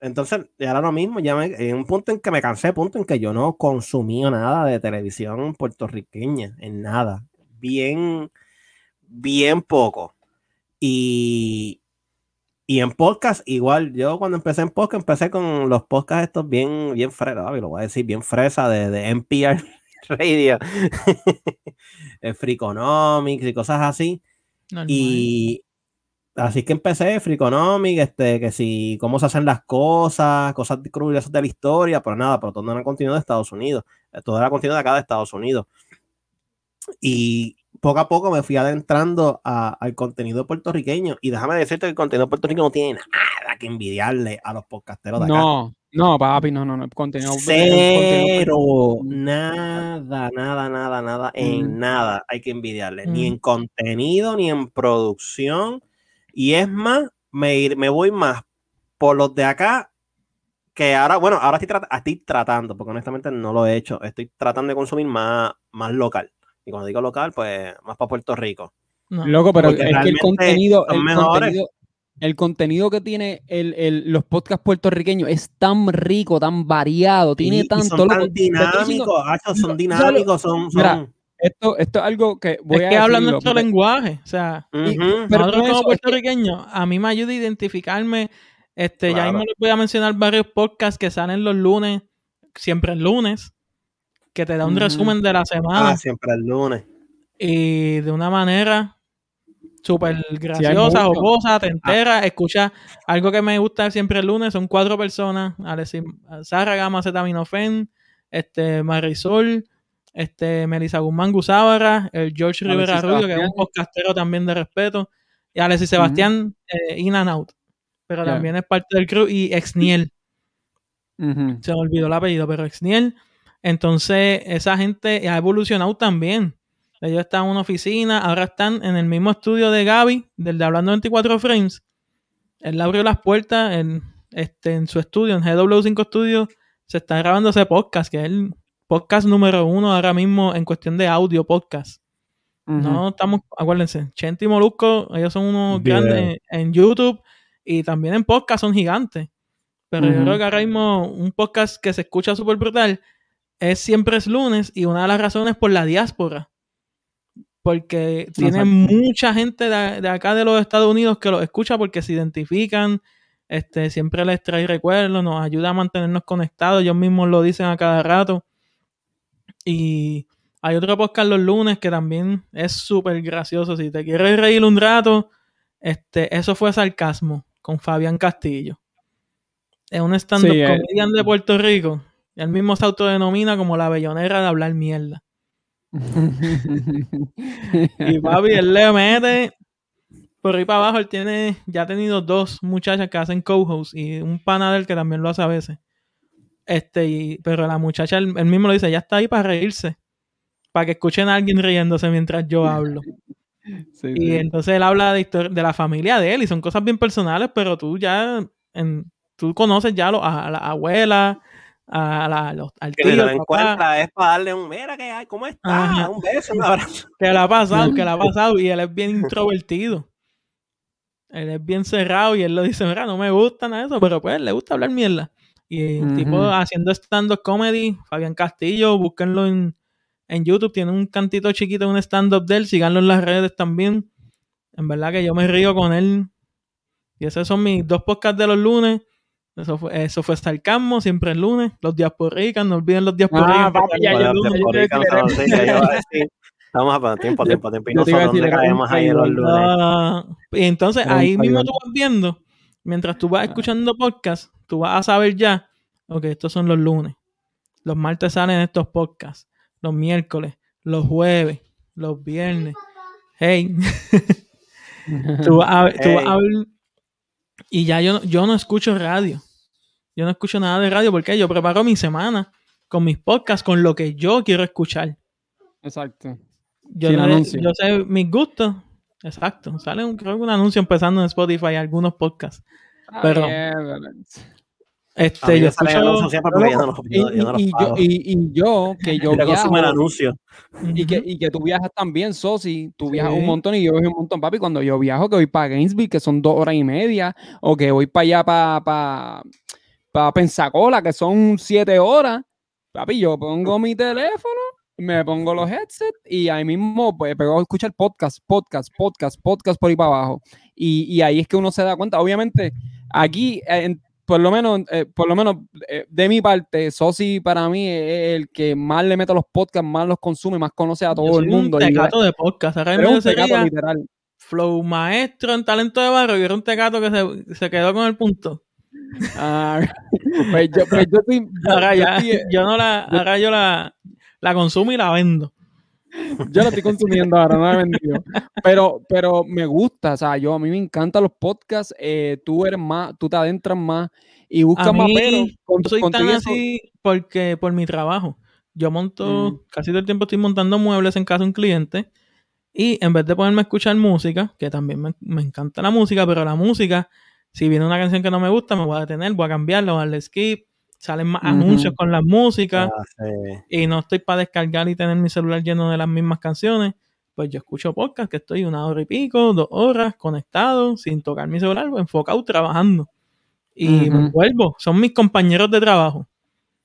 Entonces, ya era lo mismo. Ya me- en un punto en que me cansé, punto en que yo no consumía nada de televisión puertorriqueña, en nada. Bien, bien poco. Y, y en podcast, igual, yo cuando empecé en podcast, empecé con los podcasts estos bien, bien fresas, lo voy a decir, bien fresa de, de NPR Radio, Freakonomics y cosas así. Normal. Y así que empecé Freakonomics, este, que si, cómo se hacen las cosas, cosas curiosas de la historia, pero nada, pero todo era contenido de Estados Unidos, eh, todo era contenido de acá de Estados Unidos. Y poco a poco me fui adentrando a- al contenido puertorriqueño. Y déjame decirte que el contenido puertorriqueño no tiene nada que envidiarle a los podcasteros de acá. No, no, papi, no, no, no. Contenido, Cero, contenido- nada, nada, nada, nada, en Mm. nada hay que envidiarle, ni Mm. en contenido, ni en producción. Y es más, me, ir- me voy más por los de acá, que ahora, bueno, ahora estoy, trat- estoy tratando, porque honestamente no lo he hecho, estoy tratando de consumir más, más local. Y cuando digo local, pues más para Puerto Rico. No. Loco, pero Porque es que el contenido, el contenido, el contenido que tiene el, el- los podcasts puertorriqueños es tan rico, tan variado, tiene Y- y tanto. son tan dinámicos, hacho, son Lo- dinámicos, son... Mira, son Esto, esto es algo que voy es a que hablan nuestro lenguaje. O sea, pero nosotros no como eso, es que- puertorriqueños, a mí me ayuda a identificarme. Este, Ya mismo les voy a mencionar varios podcasts que salen los lunes, siempre el lunes, que te da un resumen de la semana Ah, siempre el lunes. y de una manera súper graciosa, mucho. jocosa, te enteras, escuchas algo que me gusta siempre el lunes, son cuatro personas, Alexis, Sara Gama Zetaminofen, este, Marisol, este, Melissa Guzmán Gusábara, el George Alexis Rivera Rubio, que es un podcastero también de respeto, y Alexis Sebastián, eh, In and Out, pero también es parte del crew, y Exniel, Ujú. se me olvidó el apellido, pero Exniel. Entonces, esa gente ha evolucionado también. Ellos están en una oficina, ahora están en el mismo estudio de Gaby, del de Hablando 24 Frames. Él le abrió las puertas en, este, en su estudio, en GW5 Studios. Se está grabando ese podcast, que es el podcast número uno ahora mismo en cuestión de audio podcast. No estamos, acuérdense, Chente y Molusco, ellos son unos Video. grandes en YouTube y también en podcast son gigantes. Pero yo creo que ahora mismo un podcast que se escucha súper brutal es Siempre es lunes y una de las razones por la diáspora. Porque tiene Exacto. mucha gente de, de acá de los Estados Unidos que lo escucha porque se identifican, este, siempre les trae recuerdos, nos ayuda a mantenernos conectados, ellos mismos lo dicen a cada rato. Y hay otro podcast los lunes que también es súper gracioso. Si te quieres reír un rato, este, eso fue sarcasmo con Fabián Castillo. Es un stand-up Sí, eh. comedian de Puerto Rico. Él mismo se autodenomina como la bellonera de hablar mierda. Y papi, él le mete por ahí para abajo. Él tiene, ya ha tenido dos muchachas que hacen co-host y un pana del que también lo hace a veces. Este, y, pero la muchacha, él, él mismo lo dice, ya está ahí para reírse. Para que escuchen a alguien riéndose mientras yo hablo. Sí, Y sí. entonces él habla de, de la familia de él y son cosas bien personales, pero tú ya, en, tú conoces ya lo- a, a la abuela, a la, los, al Que tío, lo al papá, encuentra es para darle un, mira que hay, ¿cómo está? Ajá. Un beso, un abrazo. que le ha pasado, que le ha pasado y él es bien introvertido. Él es bien cerrado y él lo dice, mira, no me gusta nada eso, pero pues le gusta hablar mierda. Y un tipo haciendo stand-up comedy, Fabián Castillo, búsquenlo en, en YouTube, tiene un cantito chiquito, un stand-up de él, síganlo en las redes también. En verdad que yo me río con él. Y esos son mis dos podcasts de los lunes. Eso fue, eso fue Sarcasmo, siempre el lunes. Los Diasporicas, no olviden los Diasporicas. Ah, papi, ya, lunes. ya decir. Vamos a poner tiempo, tiempo, tiempo. Y nosotros, decir, ¿dónde era un caemos ahí en los lunes? Y entonces ahí mismo tú vas viendo, mientras tú vas Ah. escuchando podcast, tú vas a saber ya, ok, estos son los lunes. Los martes salen estos podcasts, los miércoles, los jueves, los viernes. Hey, tú vas a, tú vas a Hey. ver- y ya yo, no- yo no escucho radio. Yo no escucho nada de radio porque yo preparo mi semana con mis podcasts, con lo que yo quiero escuchar. Exacto. Yo, le- yo sé mis gustos. Exacto. Sale un, creo que un anuncio empezando en Spotify, algunos podcasts. Pero- Ah, bien, A Este, yo escucho. y, yo, que yo viajo, anuncio. y que, y que tú viajas también, Sosi, tú viajas un montón y yo viajo un montón, papi, cuando yo viajo, que voy para Gainesville, que son dos horas y media, o que voy para allá, para, para, para Pensacola, que son siete horas, papi, yo pongo mi teléfono, me pongo los headsets y ahí mismo pues pego a escuchar podcast, podcast, podcast, podcast por ahí para abajo. Y, y ahí es que uno se da cuenta, obviamente, aquí, eh, en- por lo menos, eh, por lo menos eh, de mi parte, Sosi para mí es el que más le mete a los podcasts, más los consume, más conoce a Yo todo soy el mundo. Un y- tecato de podcast. Yo un tecato literal. Flow maestro en talento de barrio y era un tecato que se, se quedó con el punto. Ah, pues yo, pues yo estoy- yo- Ahora yo ya, estoy- yo no la, ahora yo la, la consumo y la vendo. Yo lo estoy consumiendo ahora, no lo he vendido. Pero, pero me gusta, o sea, yo a mí me encantan los podcasts, eh, tú eres más, tú te adentras más y buscas más pero con, soy con tan eso- así porque por mi trabajo. Yo monto, Mm. casi todo el tiempo estoy montando muebles en casa de un cliente. Y en vez de ponerme a escuchar música, que también me, me encanta la música, pero la música, si viene una canción que no me gusta, me voy a detener, voy a cambiarla, voy a darle skip. Salen más anuncios con la música. Ah, sí. y no estoy para descargar y tener mi celular lleno de las mismas canciones, pues yo escucho podcast que estoy una hora y pico, dos horas conectado, sin tocar mi celular, enfocado trabajando. Y me vuelvo, son mis compañeros de trabajo.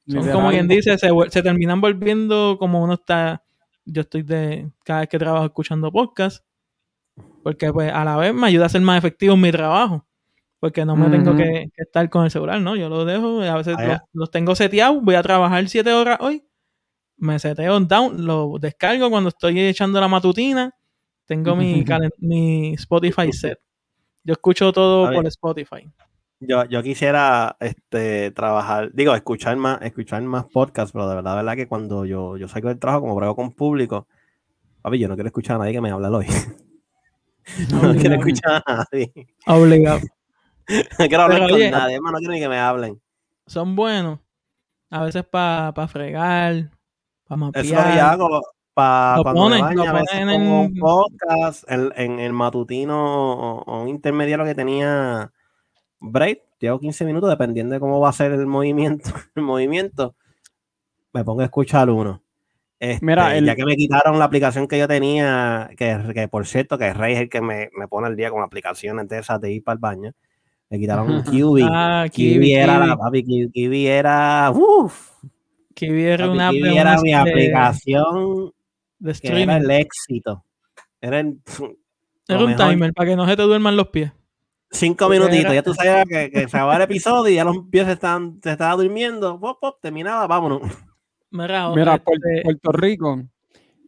Son como quien dice, se, se terminan volviendo como uno está. Yo estoy de cada vez que trabajo escuchando podcast, porque pues a la vez me ayuda a ser más efectivo en mi trabajo. Porque no me tengo que, que estar con el celular, ¿no? Yo lo dejo, a veces Ah, los, tengo seteados, voy a trabajar siete horas hoy, me seteo down, lo descargo cuando estoy echando la matutina, tengo mi, mi Spotify set. Yo escucho todo por Spotify. Yo, yo quisiera este, trabajar, digo, escuchar más, escuchar más podcasts, pero de verdad, de verdad que cuando yo, yo salgo del trabajo, como brego con público, papi, yo no quiero escuchar a nadie que me hable oído. no quiero escuchar a nadie. Obligado. No quiero hablar Pero, con nadie, hermano, no quiero ni que me hablen. son buenos. A veces para fregar, para mapear. Eso es hago para Lo baño, lo en un podcast en, en el matutino o, o un intermediario que tenía break, llevo 15 minutos dependiendo de cómo va a ser el movimiento, el movimiento, me pongo a escuchar uno. Este, Mira, el- ya que me quitaron la aplicación que yo tenía, que, que por cierto, que Rey es el que me, me pone al día con aplicaciones de esas de ir para el baño. Le quitaron Kiwi. Ah, Kiwi, Kiwi, era la papi, Kiwi, Kiwi era. Uff. Kiwi era una Kiwi era mi de- aplicación de que era el éxito. Era un mejor. timer para que no se te duerman los pies. cinco Porque minutitos. era- Ya tú sabías que, que se acababa el episodio y ya los pies se estaban, se estaba durmiendo. Pop, pop, terminaba, vámonos. Mira, Mira, este, Puer- Puerto Rico.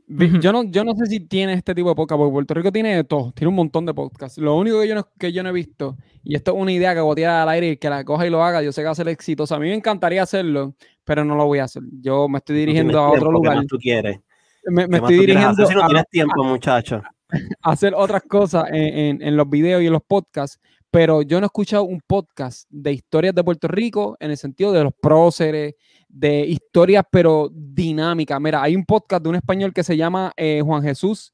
Yo no, yo no sé si tiene este tipo de podcast, porque Puerto Rico tiene de todo, tiene un montón de podcasts. Lo único que yo no, que yo no he visto, y esto es una idea que botea al aire y que la coja y lo haga, yo sé que va a ser exitoso. A mí me encantaría hacerlo, pero no lo voy a hacer. Yo me estoy dirigiendo No a otro tiempo, ¿qué lugar. más tú quieres? Me, ¿Qué me más estoy tú quieres dirigiendo hacer si no a, tienes tiempo, muchacho? a hacer otras cosas en, en- en los videos y en los podcasts, pero yo no he escuchado un podcast de historias de Puerto Rico en el sentido de los próceres, de historias, pero dinámicas. Mira, hay un podcast de un español que se llama eh, Juan Jesús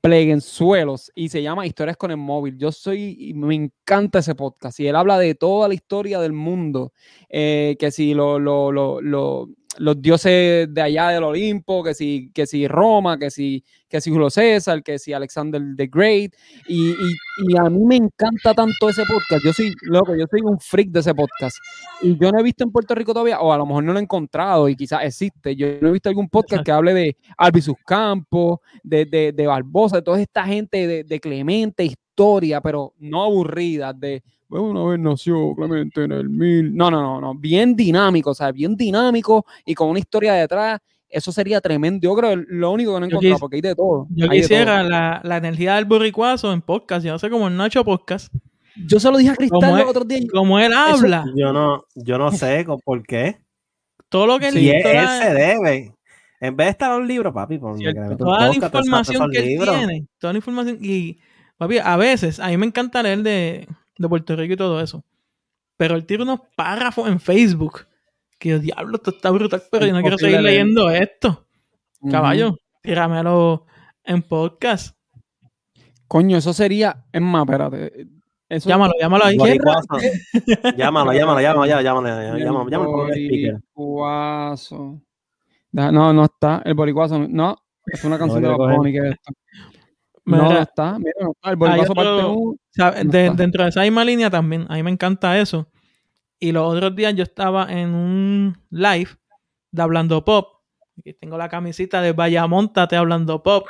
Pleguenzuelos y se llama Historias con el móvil. Yo soy, me encanta ese podcast y él habla de toda la historia del mundo, eh, que si lo- lo- lo- los dioses de allá del Olimpo, que si, que si Roma, que si, que si Julio César, que si Alexander the Great, y, y- y a mí me encanta tanto ese podcast. Yo soy, loco, yo soy un freak de ese podcast. Y yo no he visto en Puerto Rico todavía, o a lo mejor no lo he encontrado y quizás existe. Yo no he visto algún podcast que hable de Albizus Campos, de, de, de Barbosa, de toda esta gente de, de Clemente, historia, pero no aburrida, de una vez nació Clemente en el mil. No, no, no, no. Bien dinámico, o sea, bien dinámico y con una historia detrás. Eso sería tremendo. Yo creo que lo único que no he encontrado, quis- porque hay de todo. Yo quisiera la, la energía del borricuazo en podcast. Yo no sé cómo ha hecho podcast. Yo se lo dije a Cristal los otros días. Como él habla, Yo no, yo no sé por qué. todo lo que él Y él, él se debe. En vez de estar en un libro, papi, un toda la información que él tiene, toda la información. Y, papi, a veces, a mí me encanta leer de, de Puerto Rico y todo eso. Pero él tira unos párrafos en Facebook. Que yo, diablo, esto está brutal, pero yo no quiero seguir leyendo esto. Ujú. Caballo, tíramelo en podcast. Coño, eso sería. Es más, espérate. Eso, Llámalo, llámalo ahí. Llámalo, llámalo, llámalo, llámalo, llámalo, llámalo, llámalo, en el. Boricuazo. No, no está. El boricuazo. no- es una canción de los. Bunny que es esto. No, Mira, no está. Mira, no está. El boricuazo otro- parte No de- está. dentro de esa misma línea también, a mí me encanta eso. Y los otros días yo estaba en un live de Hablando Pop. Aquí tengo la camisita de Vallamontate Hablando Pop,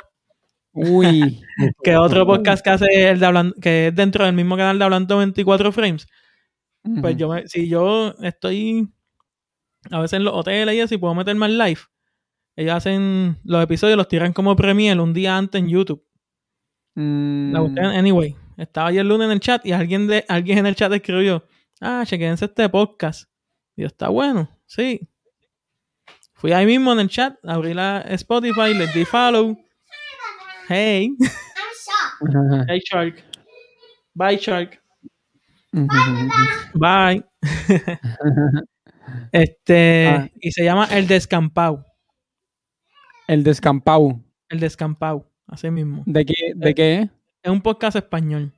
Uy. que otro podcast que hace el de Hablan- que es dentro del mismo canal de Hablando 24 Frames. Pues yo, me- si yo estoy a veces en los hoteles y así, puedo meterme al live. Ellos hacen los episodios, los tiran como premiere un día antes en YouTube. Mm, La busqué, anyway. Estaba ayer lunes en el chat y alguien de alguien en el chat escribió, ah, chequense este podcast. Y yo, está bueno, sí. Fui ahí mismo en el chat, abrí la Spotify, les di follow. Hey, hey Shark. Bye Shark. Bye. este, Ah. y se llama El Descampado. El descampado. El Descampado, así mismo. ¿De qué, de qué es? Es un podcast español.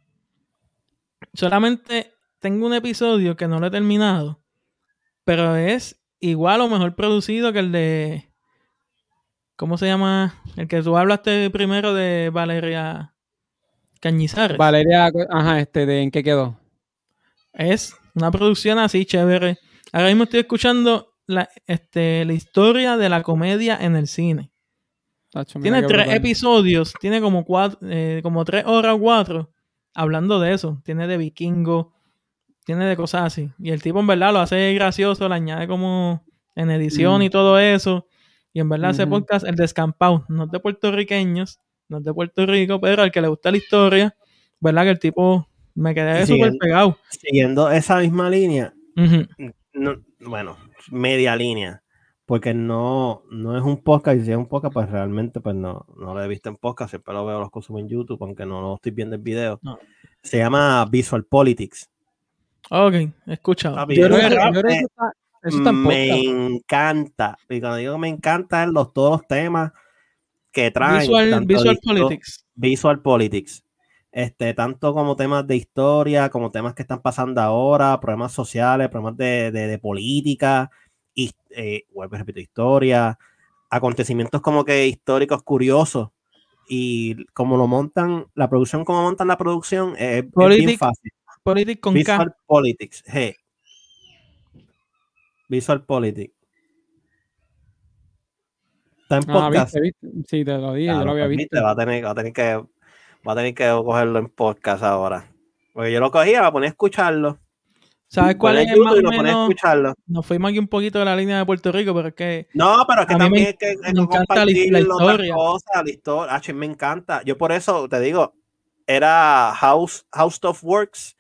Solamente tengo un episodio que no lo he terminado, pero es igual o mejor producido que el de. ¿Cómo se llama? El que tú hablaste primero de Valeria Cañizares. Valeria, ajá, este, ¿de en qué quedó? Es una producción así chévere. Ahora mismo estoy escuchando la, este, la historia de la comedia en el cine. Tacho, Tiene tres brutal. episodios, tiene como cuatro, eh, como tres horas o cuatro hablando de eso. Tiene de vikingo, tiene de cosas así. Y el tipo en verdad lo hace gracioso, le añade como en edición Mm. y todo eso. Y en verdad ese Ujú. podcast, el descampado, no es de puertorriqueños, no es de Puerto Rico, pero al que le gusta la historia, ¿verdad? Que el tipo me quedé súper pegado. Siguiendo esa misma línea, no- bueno, media línea, porque no, no es un podcast, y si es un podcast, pues realmente pues no, no lo he visto en podcast, siempre lo veo, los consumo en YouTube, aunque no lo estoy viendo en video. No. Se llama Visual Politics. Ok. Papi, Yo yo creo que- creo yo creo que está, eso está en me podcast. encanta, y cuando digo me encanta es los, todos los temas que traen. Visual, Visual Politics. Visual Politics. Este, tanto como temas de historia, como temas que están pasando ahora, problemas sociales, problemas de, de- de política, y, eh, vuelvo y repito, historia, acontecimientos como que históricos curiosos. Y como lo montan, la producción, como montan la producción, es, es bien Politic- fácil. Politics con Visual K. Politics. G. Visual Politics. Está en Ah, podcast. ¿viste, viste? Sí, te lo dije, yo Claro, lo había visto. Va a tener, va a tener que va a tener que cogerlo en podcast ahora. Porque yo lo cogía, me ponía a escucharlo. ¿Sabes cuál es más o a menos? Nos fuimos aquí un poquito de la línea de Puerto Rico, pero es que No, pero es que también me- es que, es me encanta la- historia. cosas, la historia. Ah, me encanta. Yo por eso te digo, era House, House of Works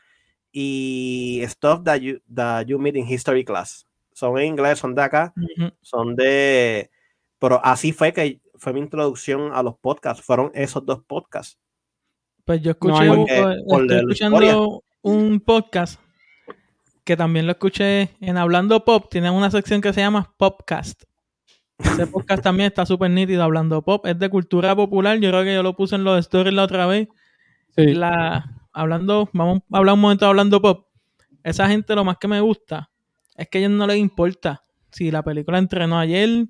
y Stuff that you, that you meet in History Class. Son en inglés, son de acá, ujú, son de... Pero así fue que fue mi introducción a los podcasts. Fueron esos dos podcasts. pues yo No, escuché, un- porque- eh, por estoy escuchando un podcast que también lo escuché en Hablando Pop. Tienen una sección que se llama Popcast. Ese podcast también está súper nítido, Hablando Pop. Es de cultura popular. Yo creo que yo lo puse en los stories la otra vez. Sí. la hablando, vamos a hablar un momento de hablando pop. Esa gente lo más que me gusta es que a ellos no les importa si la película entrenó ayer.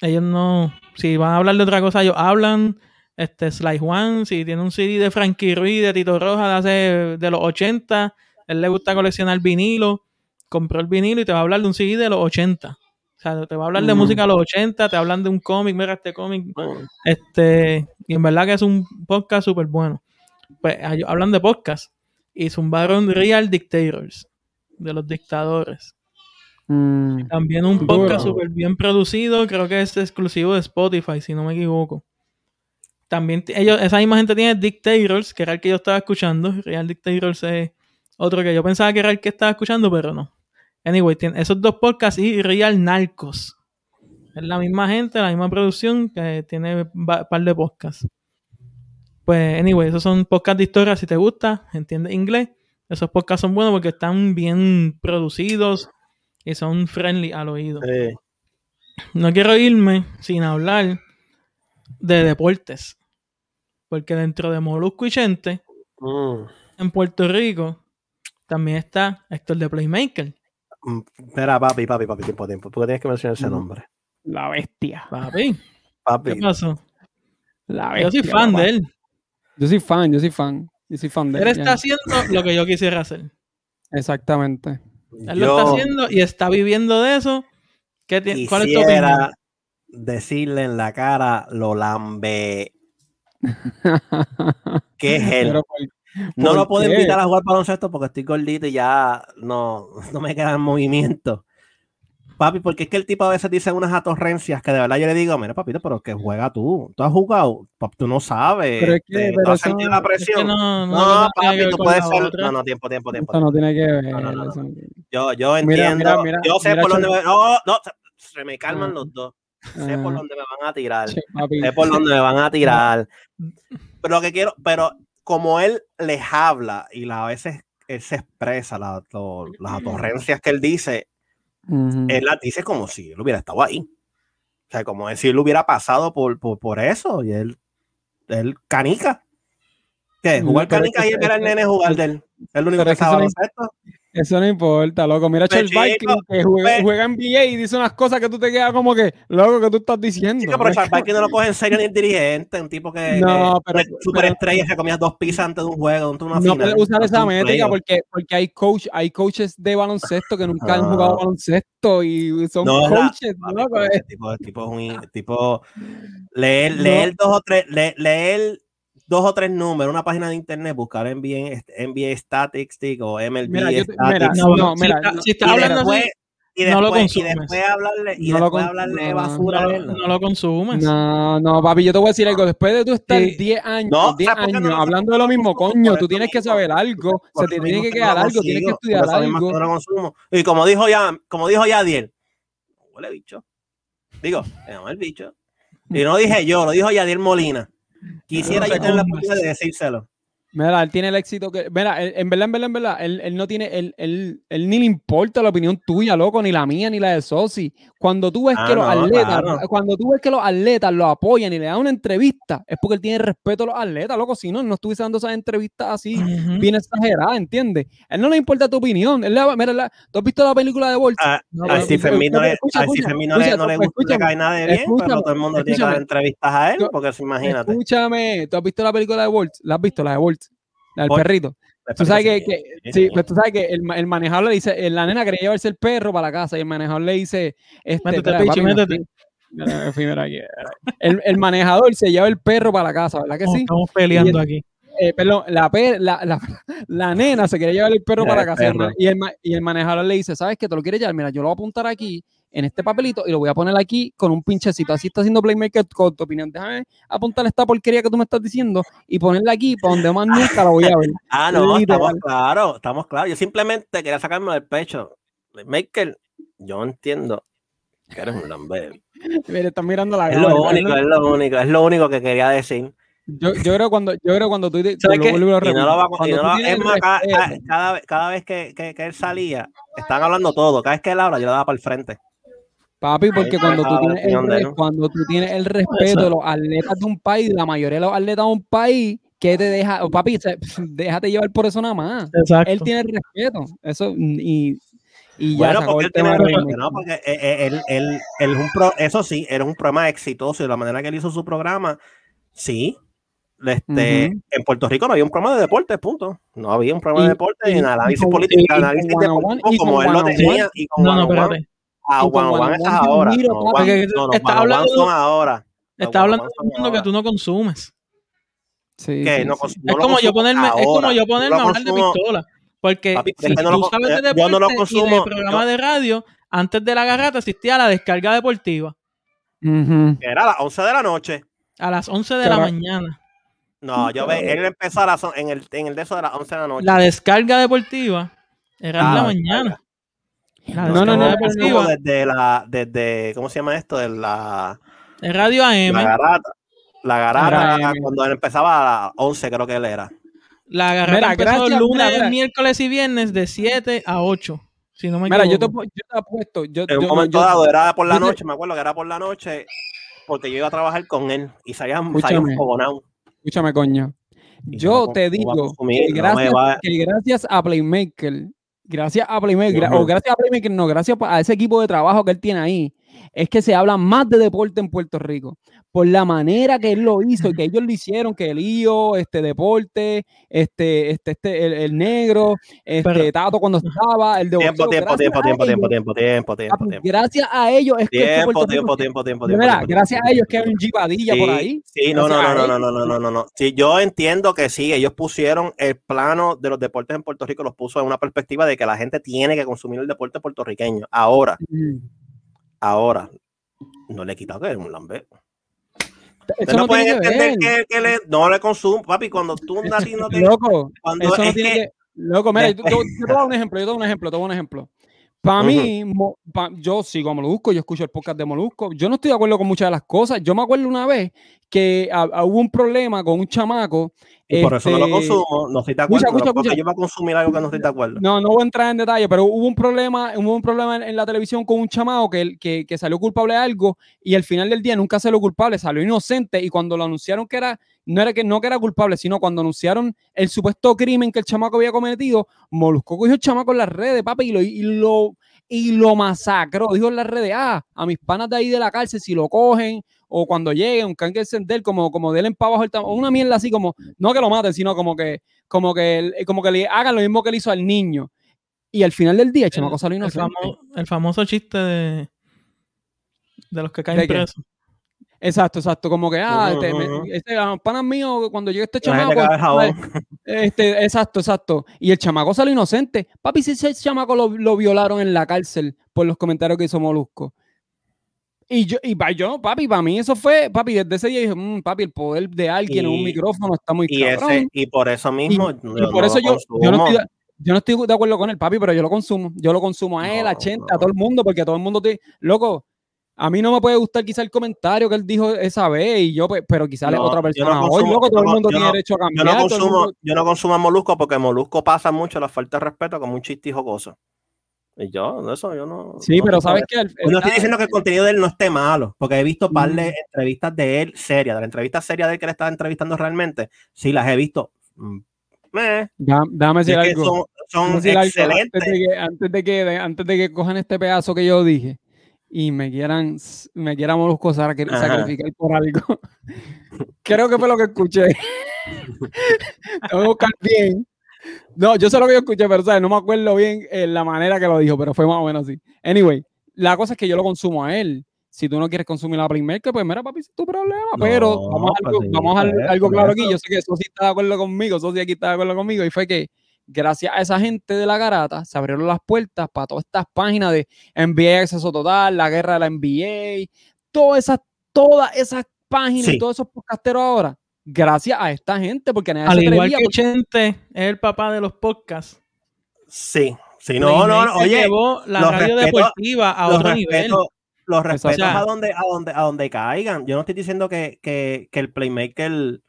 Ellos no, si van a hablar de otra cosa, ellos hablan. Este Sly Juan, si tiene un CD de Frankie Ruiz, de Tito Roja de hace de los 80, él le gusta coleccionar vinilo, compró el vinilo y te va a hablar de un CD de los 80. O sea, te va a hablar de música de los 80, te hablan de un cómic, mira este cómic, Bueno, este, y en verdad que es un podcast súper bueno. Pues ellos hablan de podcast y zumbaron Real Dictators, de los dictadores. Mm, También un podcast súper bien producido, creo que es exclusivo de Spotify, si no me equivoco. También ellos, esa misma gente tiene Dictators, que era el que yo estaba escuchando. Real Dictators es otro que yo pensaba que era el que estaba escuchando, pero no. Anyway, tiene esos dos podcasts y Real Narcos. Es la misma gente, la misma producción que tiene un par de podcasts. Pues, anyway, esos son podcasts de historia. Si te gusta, entiendes inglés, esos podcasts son buenos porque están bien producidos y son friendly al oído. sí. No quiero irme sin hablar de deportes. Porque dentro de Molusco y Chente, Mm. en Puerto Rico, también está Héctor de Playmaker. Mm, Espera, papi, papi, papi, tiempo, tiempo. Porque tienes que mencionar ese Mm. nombre. la bestia. Papi, ¿qué pasó? La Yo soy bestia, fan papá. de él. Yo soy fan, yo soy fan. Yo soy fan de Él él. está ya. haciendo lo que yo quisiera hacer. Exactamente. Él lo está haciendo y está viviendo de eso. ¿Qué ti- ¿Cuál es tu opinión? quisiera decirle en la cara lo lambe que es él. Pero no ¿por lo puedo invitar a jugar baloncesto porque estoy gordito y ya no, no me queda en movimiento. Papi, porque es que el tipo a veces dice unas atorrencias que de verdad yo le digo, mira, papito, pero que juega tú. Tú has jugado, Pap, tú no sabes. Pero es que- este, pero ¿tú has eso- sentido la Es que presión? no, no, no, no papi, tú puedes ser. otra. No, no, tiempo, tiempo, tiempo. Eso no tiene que ver. Yo, yo entiendo. mira, mira, yo sé mira, por dónde me. No, no, se, me calman Ah. los dos. Sé por Ah. dónde me van a tirar. Papi. Sé por dónde me van a tirar. Pero lo que quiero, pero como él les habla y la- a veces él se expresa, la- lo- las atorrencias que él dice, él las dice como si él hubiera estado ahí. O sea, como si él hubiera pasado por, por, por eso. Y él, él canica. ¿Qué? Jugar es canica y él ver al nene jugar de él. Es el único que es que no- baloncesto. Eso no importa, loco. Mira, Pues, Charles chico, Viking, que juega, pues- juega NBA y dice unas cosas que tú te quedas como que, loco, que tú estás diciendo. Chico, pero Charles Barkley no lo coge en serio ni el dirigente, un tipo que, No, que pero- super pero- estrella que comías dos pizzas antes de un juego, de una no puedes usar esa métrica porque, porque hay coach, hay coaches de baloncesto que nunca han Ah. jugado baloncesto y son No, es la- coaches, Papi, loco. eh. tipo, ese tipo es un el tipo leer, leer dos o tres, le- leer dos o tres números, una página de internet, buscar NBA, NBA Statistics o MLB Mira, yo te- Statistics. mira, No, no, si mira, está- no, si está y hablando después, así, y no lo después, y consumes. después hablarle, y No lo después hablarle basura no, ¿no? no lo consumes. No, no, papi, yo te voy a decir algo. Después de tú estar Sí. 10 años, No, 10 ¿sabes por qué años hablando de lo mismo, coño, tú tienes que saber algo, se te tiene que quedar algo, tienes que estudiar algo. que no lo consumo. Y como dijo ya, como dijo Yadiel, huele bicho. Digo, el bicho. Y no dije yo, lo dijo Yadiel Molina. Quisiera No yo te tener la oportunidad de decírselo. Mira, él tiene el éxito que. Mira, él- en verdad, en verdad, en verdad, él, él no tiene. Él, él, él ni le importa la opinión tuya, loco, ni la mía, ni la de Sosi. Cuando tú ves Ah, que los no, atletas, claro. cuando tú ves que los atletas lo apoyan y le dan una entrevista, es porque él tiene respeto a los atletas, loco. Si no, él no estuviese dando esas entrevistas así, bien exageradas, ¿entiendes? él no le importa tu opinión. Él le mira, la- ¿tú has visto la película de Bolt? A, No, a pero- Stephen no le, escucha, escucha, no le- escucha, no le gusta, cae nada de bien, pero todo el mundo tiene que dar entrevistas a él, porque eso, imagínate. Escúchame, ¿tú has visto la película de Bolt? ¿La has visto, la de Bolt? Bolt. perrito. Tú sabes que, que sí, pues tú sabes que el, el manejador le dice, la nena quería llevarse el perro para la casa y el manejador le dice, este, Métete, papi, métete. El, el manejador se lleva el perro para la casa, ¿verdad que Estamos- sí? Estamos peleando el- aquí. Eh, perdón, la, la, la, la nena se quería llevar el perro para la casa y el, y el manejador le dice, ¿sabes qué? ¿Te lo quieres llevar? Mira, yo lo voy a apuntar aquí en este papelito y lo voy a poner aquí con un pinchecito. Así está haciendo Playmaker con tu opinión. Déjame apuntar esta porquería que tú me estás diciendo y ponerla aquí para donde más nunca la voy a ver. Ah, no, estamos claros, estamos claros. Yo simplemente quería sacarme del pecho. Maker, yo entiendo que eres un lambero. Mira, están mirando la Es cámara. lo único, es lo único, es lo único que quería decir. Yo, yo creo cuando yo creo cuando tú ¿Sabes lo vuelvo y lo Y no repito, lo va a- tú más, cada, vez, que, que- que él salía, estaban hablando todo. Cada vez que él habla, yo le daba para el frente. Papi, porque Ahí cuando tú, tienes el, cuando tú tienes el respeto de los atletas de un país, la mayoría de los atletas de un país, ¿qué te deja? oh, papi, se- déjate llevar por eso nada más. Exacto. Él tiene el respeto. Eso, y, y ya Bueno, porque él tiene. ¿no? Porque eh, eh, él, él- él es un pro- eso sí, era un programa exitoso y la manera que él hizo su programa, sí. Este. En Puerto Rico no había un programa de deportes, punto. No había un programa Y- de deportes y- análisis y con- político, análisis deportivo y como él lo tenía. Y con No, no, espérate. Ah, Y con one on one one on es one, ahora. estás hablando- son ahora. Los Está one on hablando de un mundo que tú no consumes. Sí, Que sí, no sí. no es como yo consumo ponerme, es como yo ponerme a hablar de consumo- pistola. Porque Papi, si tú lo sabes de eh, yo no lo deporte y de consumo, programa yo- de radio, antes de la garrata existía la descarga deportiva Ujú. Que era a las 11 de la noche. a las 11 de la mañana. No, yo ve, él empezó a las en el, en el de eso de las 11 de la noche. La descarga deportiva era en Ah, la la mañana. No, no, no, consumo desde la, desde, ¿cómo se llama esto? De la, en Radio AM. la garata. La garata, cuando él empezaba a las 11, creo que él era. La garrata Mira, empezó gracias, lunes, mira, mira. miércoles y viernes de 7 a 8. Si no me Mira, yo te, yo te apuesto. Yo, En un yo- momento yo- dado era por la te- noche, me acuerdo que era por la noche, porque yo iba a trabajar con él y salía, salía Escúchame. un fogonado. Escúchame, coño. Yo no- te no digo consumir, que no gracias, que gracias a Playmaker, gracias a Playmaker, o gracias a Playmaker, no, gracias a ese equipo de trabajo que él tiene ahí, es que se habla más de deporte en Puerto Rico. Por la manera que él lo hizo y que ellos lo hicieron, que el lío, este deporte, este, este, este, el, el negro, este, Pero- Tato cuando estaba, el de Tiempo, boxeo, tiempo, tiempo, tiempo, tiempo, tiempo, tiempo, tiempo, tiempo. Gracias a ellos es que es que Tiempo, tiempo, tiempo, tiempo, Mira, tiempo, tiempo, gracias a tiempo. ellos que hay un Jeepadilla por ahí. Sí, no, no, no, no, no, ellos. no, no, no, no. Sí, yo entiendo que sí, ellos pusieron el plano de los deportes en Puerto Rico, los puso en una perspectiva de que la gente tiene que consumir el deporte puertorriqueño. Ahora, Mm. ahora, no le he quitado que es un lambé. Eso no, no pueden que entender ver. que, que le, no le consumo, papi, cuando tú a ti no te... Loco, Cuando eso no es tiene que- que. Loco, mira, yo, después- yo- yo te dar un ejemplo, yo te doy un ejemplo, te doy un ejemplo. Para mí, mo- pa- yo sigo a Molusco, yo escucho el podcast de Molusco. Yo no estoy de acuerdo con muchas de las cosas. Yo me acuerdo una vez que hubo un problema con un chamaco. Y por eso no lo este, consumo, no estoy de acuerdo. escucha, porque escucha. yo voy a consumir algo que no estoy de acuerdo. No, no voy a entrar en detalle, pero hubo un problema, hubo un problema en, en la televisión con un chamaco que, que, que salió culpable de algo y al final del día nunca salió culpable, salió inocente y cuando lo anunciaron que era, no era que no que era culpable, sino cuando anunciaron el supuesto crimen que el chamaco había cometido, Molusco cogió el chamaco en las redes, papi, y lo, y lo, y lo masacró. Dijo en las redes, ah, a mis panas de ahí de la cárcel, si lo cogen o cuando lleguen, un can que encender, como, como denle para abajo el o una mierda así como, no que lo maten, sino como que, como que, como que le hagan lo mismo que le hizo al niño. Y al final del día, el chamaco salió el, inocente. famo- el famoso chiste de, de los que caen presos. Exacto, exacto. Como que, ah, este, me- este, ah, panas míos, cuando llegue este chamaco, este, exacto, exacto. Y el chamaco salió inocente. Papi, si ese chamaco lo, lo violaron en la cárcel por los comentarios que hizo Molusco. Y yo, y pa- yo, papi, para mí eso fue, papi, desde ese día dije, "Mm, papi, el poder de alguien en un micrófono está muy Y, cabrón. ese, y por eso mismo, Y yo por no eso yo, yo, no estoy, de- yo no estoy de acuerdo con él, papi, pero yo lo consumo. Yo lo consumo a él, a No, Chenta, a no. todo el mundo, porque todo el mundo te. Loco, a mí no me puede gustar quizá el comentario que él dijo esa vez, y yo, pues, pero quizá No, otra yo no persona hoy, loco, todo yo el no- mundo yo tiene no- derecho a Yo cambiar. no, todo el consumo, mundo- yo no consumo Molusco porque Molusco pasa mucho la falta de respeto como un chiste jocoso. Y yo, eso yo no. Sí, no pero sabes que al- eso. No estoy diciendo que el contenido de él no esté malo, porque he visto par de Mm. entrevistas de él serias, de la entrevista seria de él que le estaba entrevistando realmente. Sí, las he visto. Mm, meh. da- Déjame Es decir algo. son, algo, excelentes. Antes de, que, antes, de que, antes de que cojan este pedazo que yo dije y me quieran, me quieran molusco sacrificar por algo. Creo que fue lo que escuché. Tengo que buscar bien. No, yo sé lo que yo escuché, pero ¿sabes? no me acuerdo bien eh, la manera que lo dijo, pero fue más o menos así. Anyway, la cosa es que yo lo consumo a él. Si tú no quieres consumir la Playmaker, pues mira, papi, es tu problema. No, pero vamos a algo, pues sí, vamos a pues, algo por claro eso. aquí. Yo sé que Sosi está de acuerdo conmigo, Sosi aquí está de acuerdo conmigo. Y fue que gracias a esa gente de la garata se abrieron las puertas para todas estas páginas de NBA Acceso Total, la guerra de la NBA, todas esas, todas esas páginas y Sí. todos esos podcasteros ahora. Gracias a esta gente, porque nadie Al se igual que porque- Chente es el papá de los podcasts. Sí, sí, no, no, no, oye, llevó la los radio respeto- deportiva a los otro nivel. respetos, los respetos O sea- a donde, a donde, a donde caigan. Yo no estoy diciendo que, que, que el playmaker,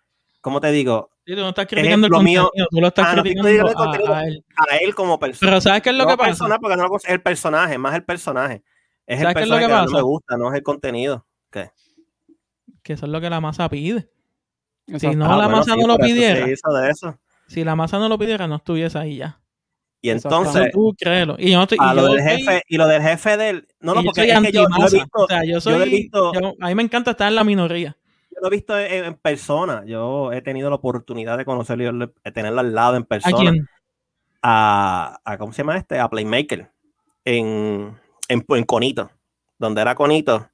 ¿cómo te digo? Sí, tú no estás criticando el lo mío. contenido, tú lo estás Ah, no estoy criticando el a- a él. A él como persona. Pero ¿sabes qué es lo no que pasa? persona, porque no el personaje, más el personaje. Es el ¿Sabes qué es lo personaje que que, pasa? me gusta, no es el contenido. ¿Qué? Que eso es lo que la masa pide. Exacto. no, Ah, la masa no lo pidiera. hizo de eso. Si la masa no lo pidiera, no estuviese ahí ya. Y entonces, tú créelo. Y yo no estoy. a y lo yo del soy- jefe, y lo del jefe del. No, no, y yo porque soy es que yo, yo he visto, o sea, yo soy. yo he visto, yo- a mí me encanta estar en la minoría. yo lo he visto en, en persona. Yo he tenido la oportunidad de conocerlo y de tenerlo al lado en ¿A persona. quién? a, a- ¿cómo se llama este? A Playmaker en, en, en Conito, donde era Conito,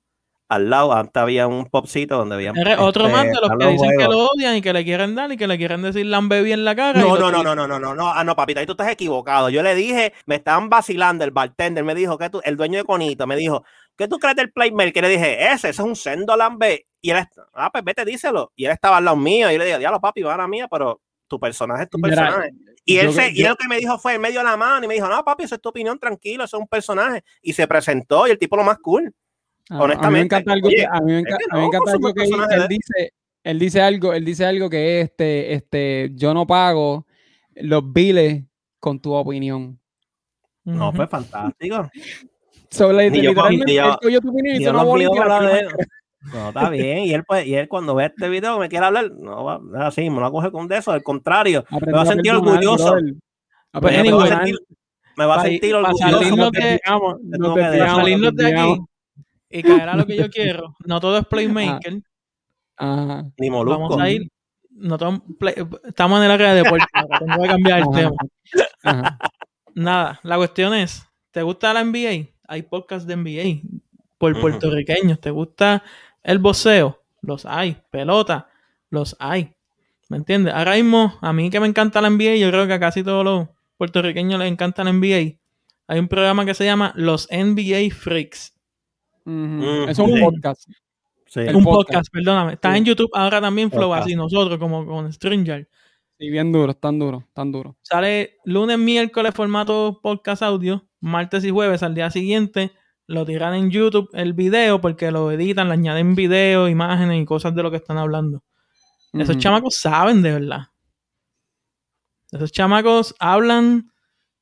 al lado antes había un popcito donde había Eres otro este, más de los que dicen que lo odian y que le quieren dar y que le quieren decir lambe en la cara. No, no, no, que- no, no, no, no, no, ah, no, papita, ahí tú estás equivocado. Yo le dije, me estaban vacilando, el bartender me dijo que tú, el dueño de Conito me dijo, ¿qué tú crees del Playmaker? Le dije, ese, ese es un sendo lambe. Y él, ah, pues vete, díselo. Y él estaba al lado mío. Y yo le dije, diablo, papi, van mía, pero tu personaje es tu personaje. Y él, yo- se, y él lo que me dijo fue, él me dio la mano y me dijo, no, papi, eso es tu opinión, tranquilo, eso es un personaje. Y se presentó y el tipo lo más cool. Ah, A mí me honestamente, encanta algo oye, que, a mí me, es a mí encanta algo que él de- dice, él dice algo, él dice algo que es este, este, yo no pago los biles con tu opinión. No, Ujú. pues fantástico. Sobre Ni yo tu opinión y yo no bolita y olvido la hablar de él. No, está bien. Y él, pues, y él cuando ve este video me quiere hablar, no va así, me lo coge con de eso. Al contrario, me va a a sentir orgulloso. Pues, a anyway, me va a sentir, me va a sentir orgulloso. salirnos Nos de- de salirnos de aquí. Y caer a lo que yo quiero. No todo es Playmaker. Ajá, Ni molusco. Vamos a ir. No todo es play- estamos en el área de deporte. Tengo que cambiar el Ajá. tema. ajá. Nada, la cuestión es, ¿te gusta la NBA? Hay podcasts de NBA por puertorriqueños. ¿Te gusta el boxeo? Los hay. Pelota, los hay. ¿Me entiendes? Ahora mismo, a mí que me encanta la NBA, yo creo que a casi todos los puertorriqueños les encanta la NBA. Hay un programa que se llama Los NBA Freaks. Mm, Es un sí. podcast. Sí. Un podcast. podcast, perdóname. Está Sí. en YouTube ahora también, Flow, así nosotros, como con Stranger. Sí, bien duro, tan duro, tan duro. Sale lunes, miércoles, formato podcast audio. Martes y jueves al día siguiente lo tiran en YouTube el video porque lo editan, le añaden video, imágenes y cosas de lo que están hablando. Esos chamacos saben de verdad. Esos chamacos hablan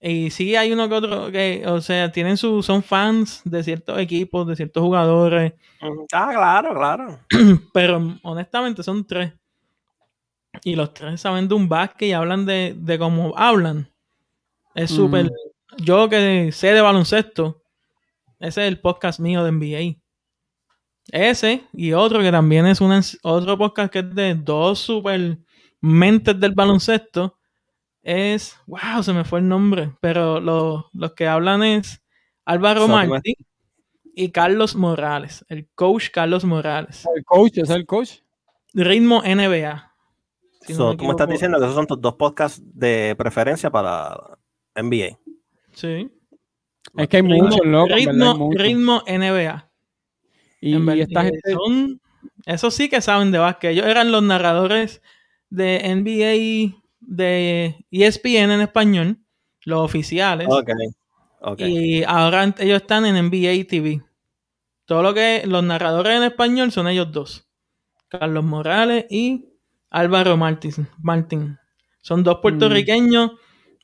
y sí hay uno que otro que, o sea, tienen su, son fans de ciertos equipos, de ciertos jugadores. Ah, claro, claro. Pero honestamente son tres. Y los tres saben de un básquet y hablan de, de cómo hablan. Es Mm. súper. Yo que sé de baloncesto, ese es el podcast mío de NBA. Ese y otro que también es una, otro podcast que es de dos super mentes del baloncesto. Es. ¡Wow! Se me fue el nombre. Pero los, los que hablan es Álvaro So, tú me- Martí y Carlos Morales. El coach Carlos Morales. El coach, es el coach. Ritmo NBA. Si no So, me tú me estás diciendo que esos son tus dos podcasts de preferencia para NBA. Sí. Es que hay muchos, loco. hay ritmo, muchos. ritmo NBA. Y, En y verdad, esta y gente, son, esos sí que saben de básquet. Ellos eran los narradores de NBA de ESPN en español, los oficiales. Y ahora ellos están en NBA TV. Todo lo que los narradores en español son ellos dos. Carlos Morales y Álvaro Martín. Martín. Son dos puertorriqueños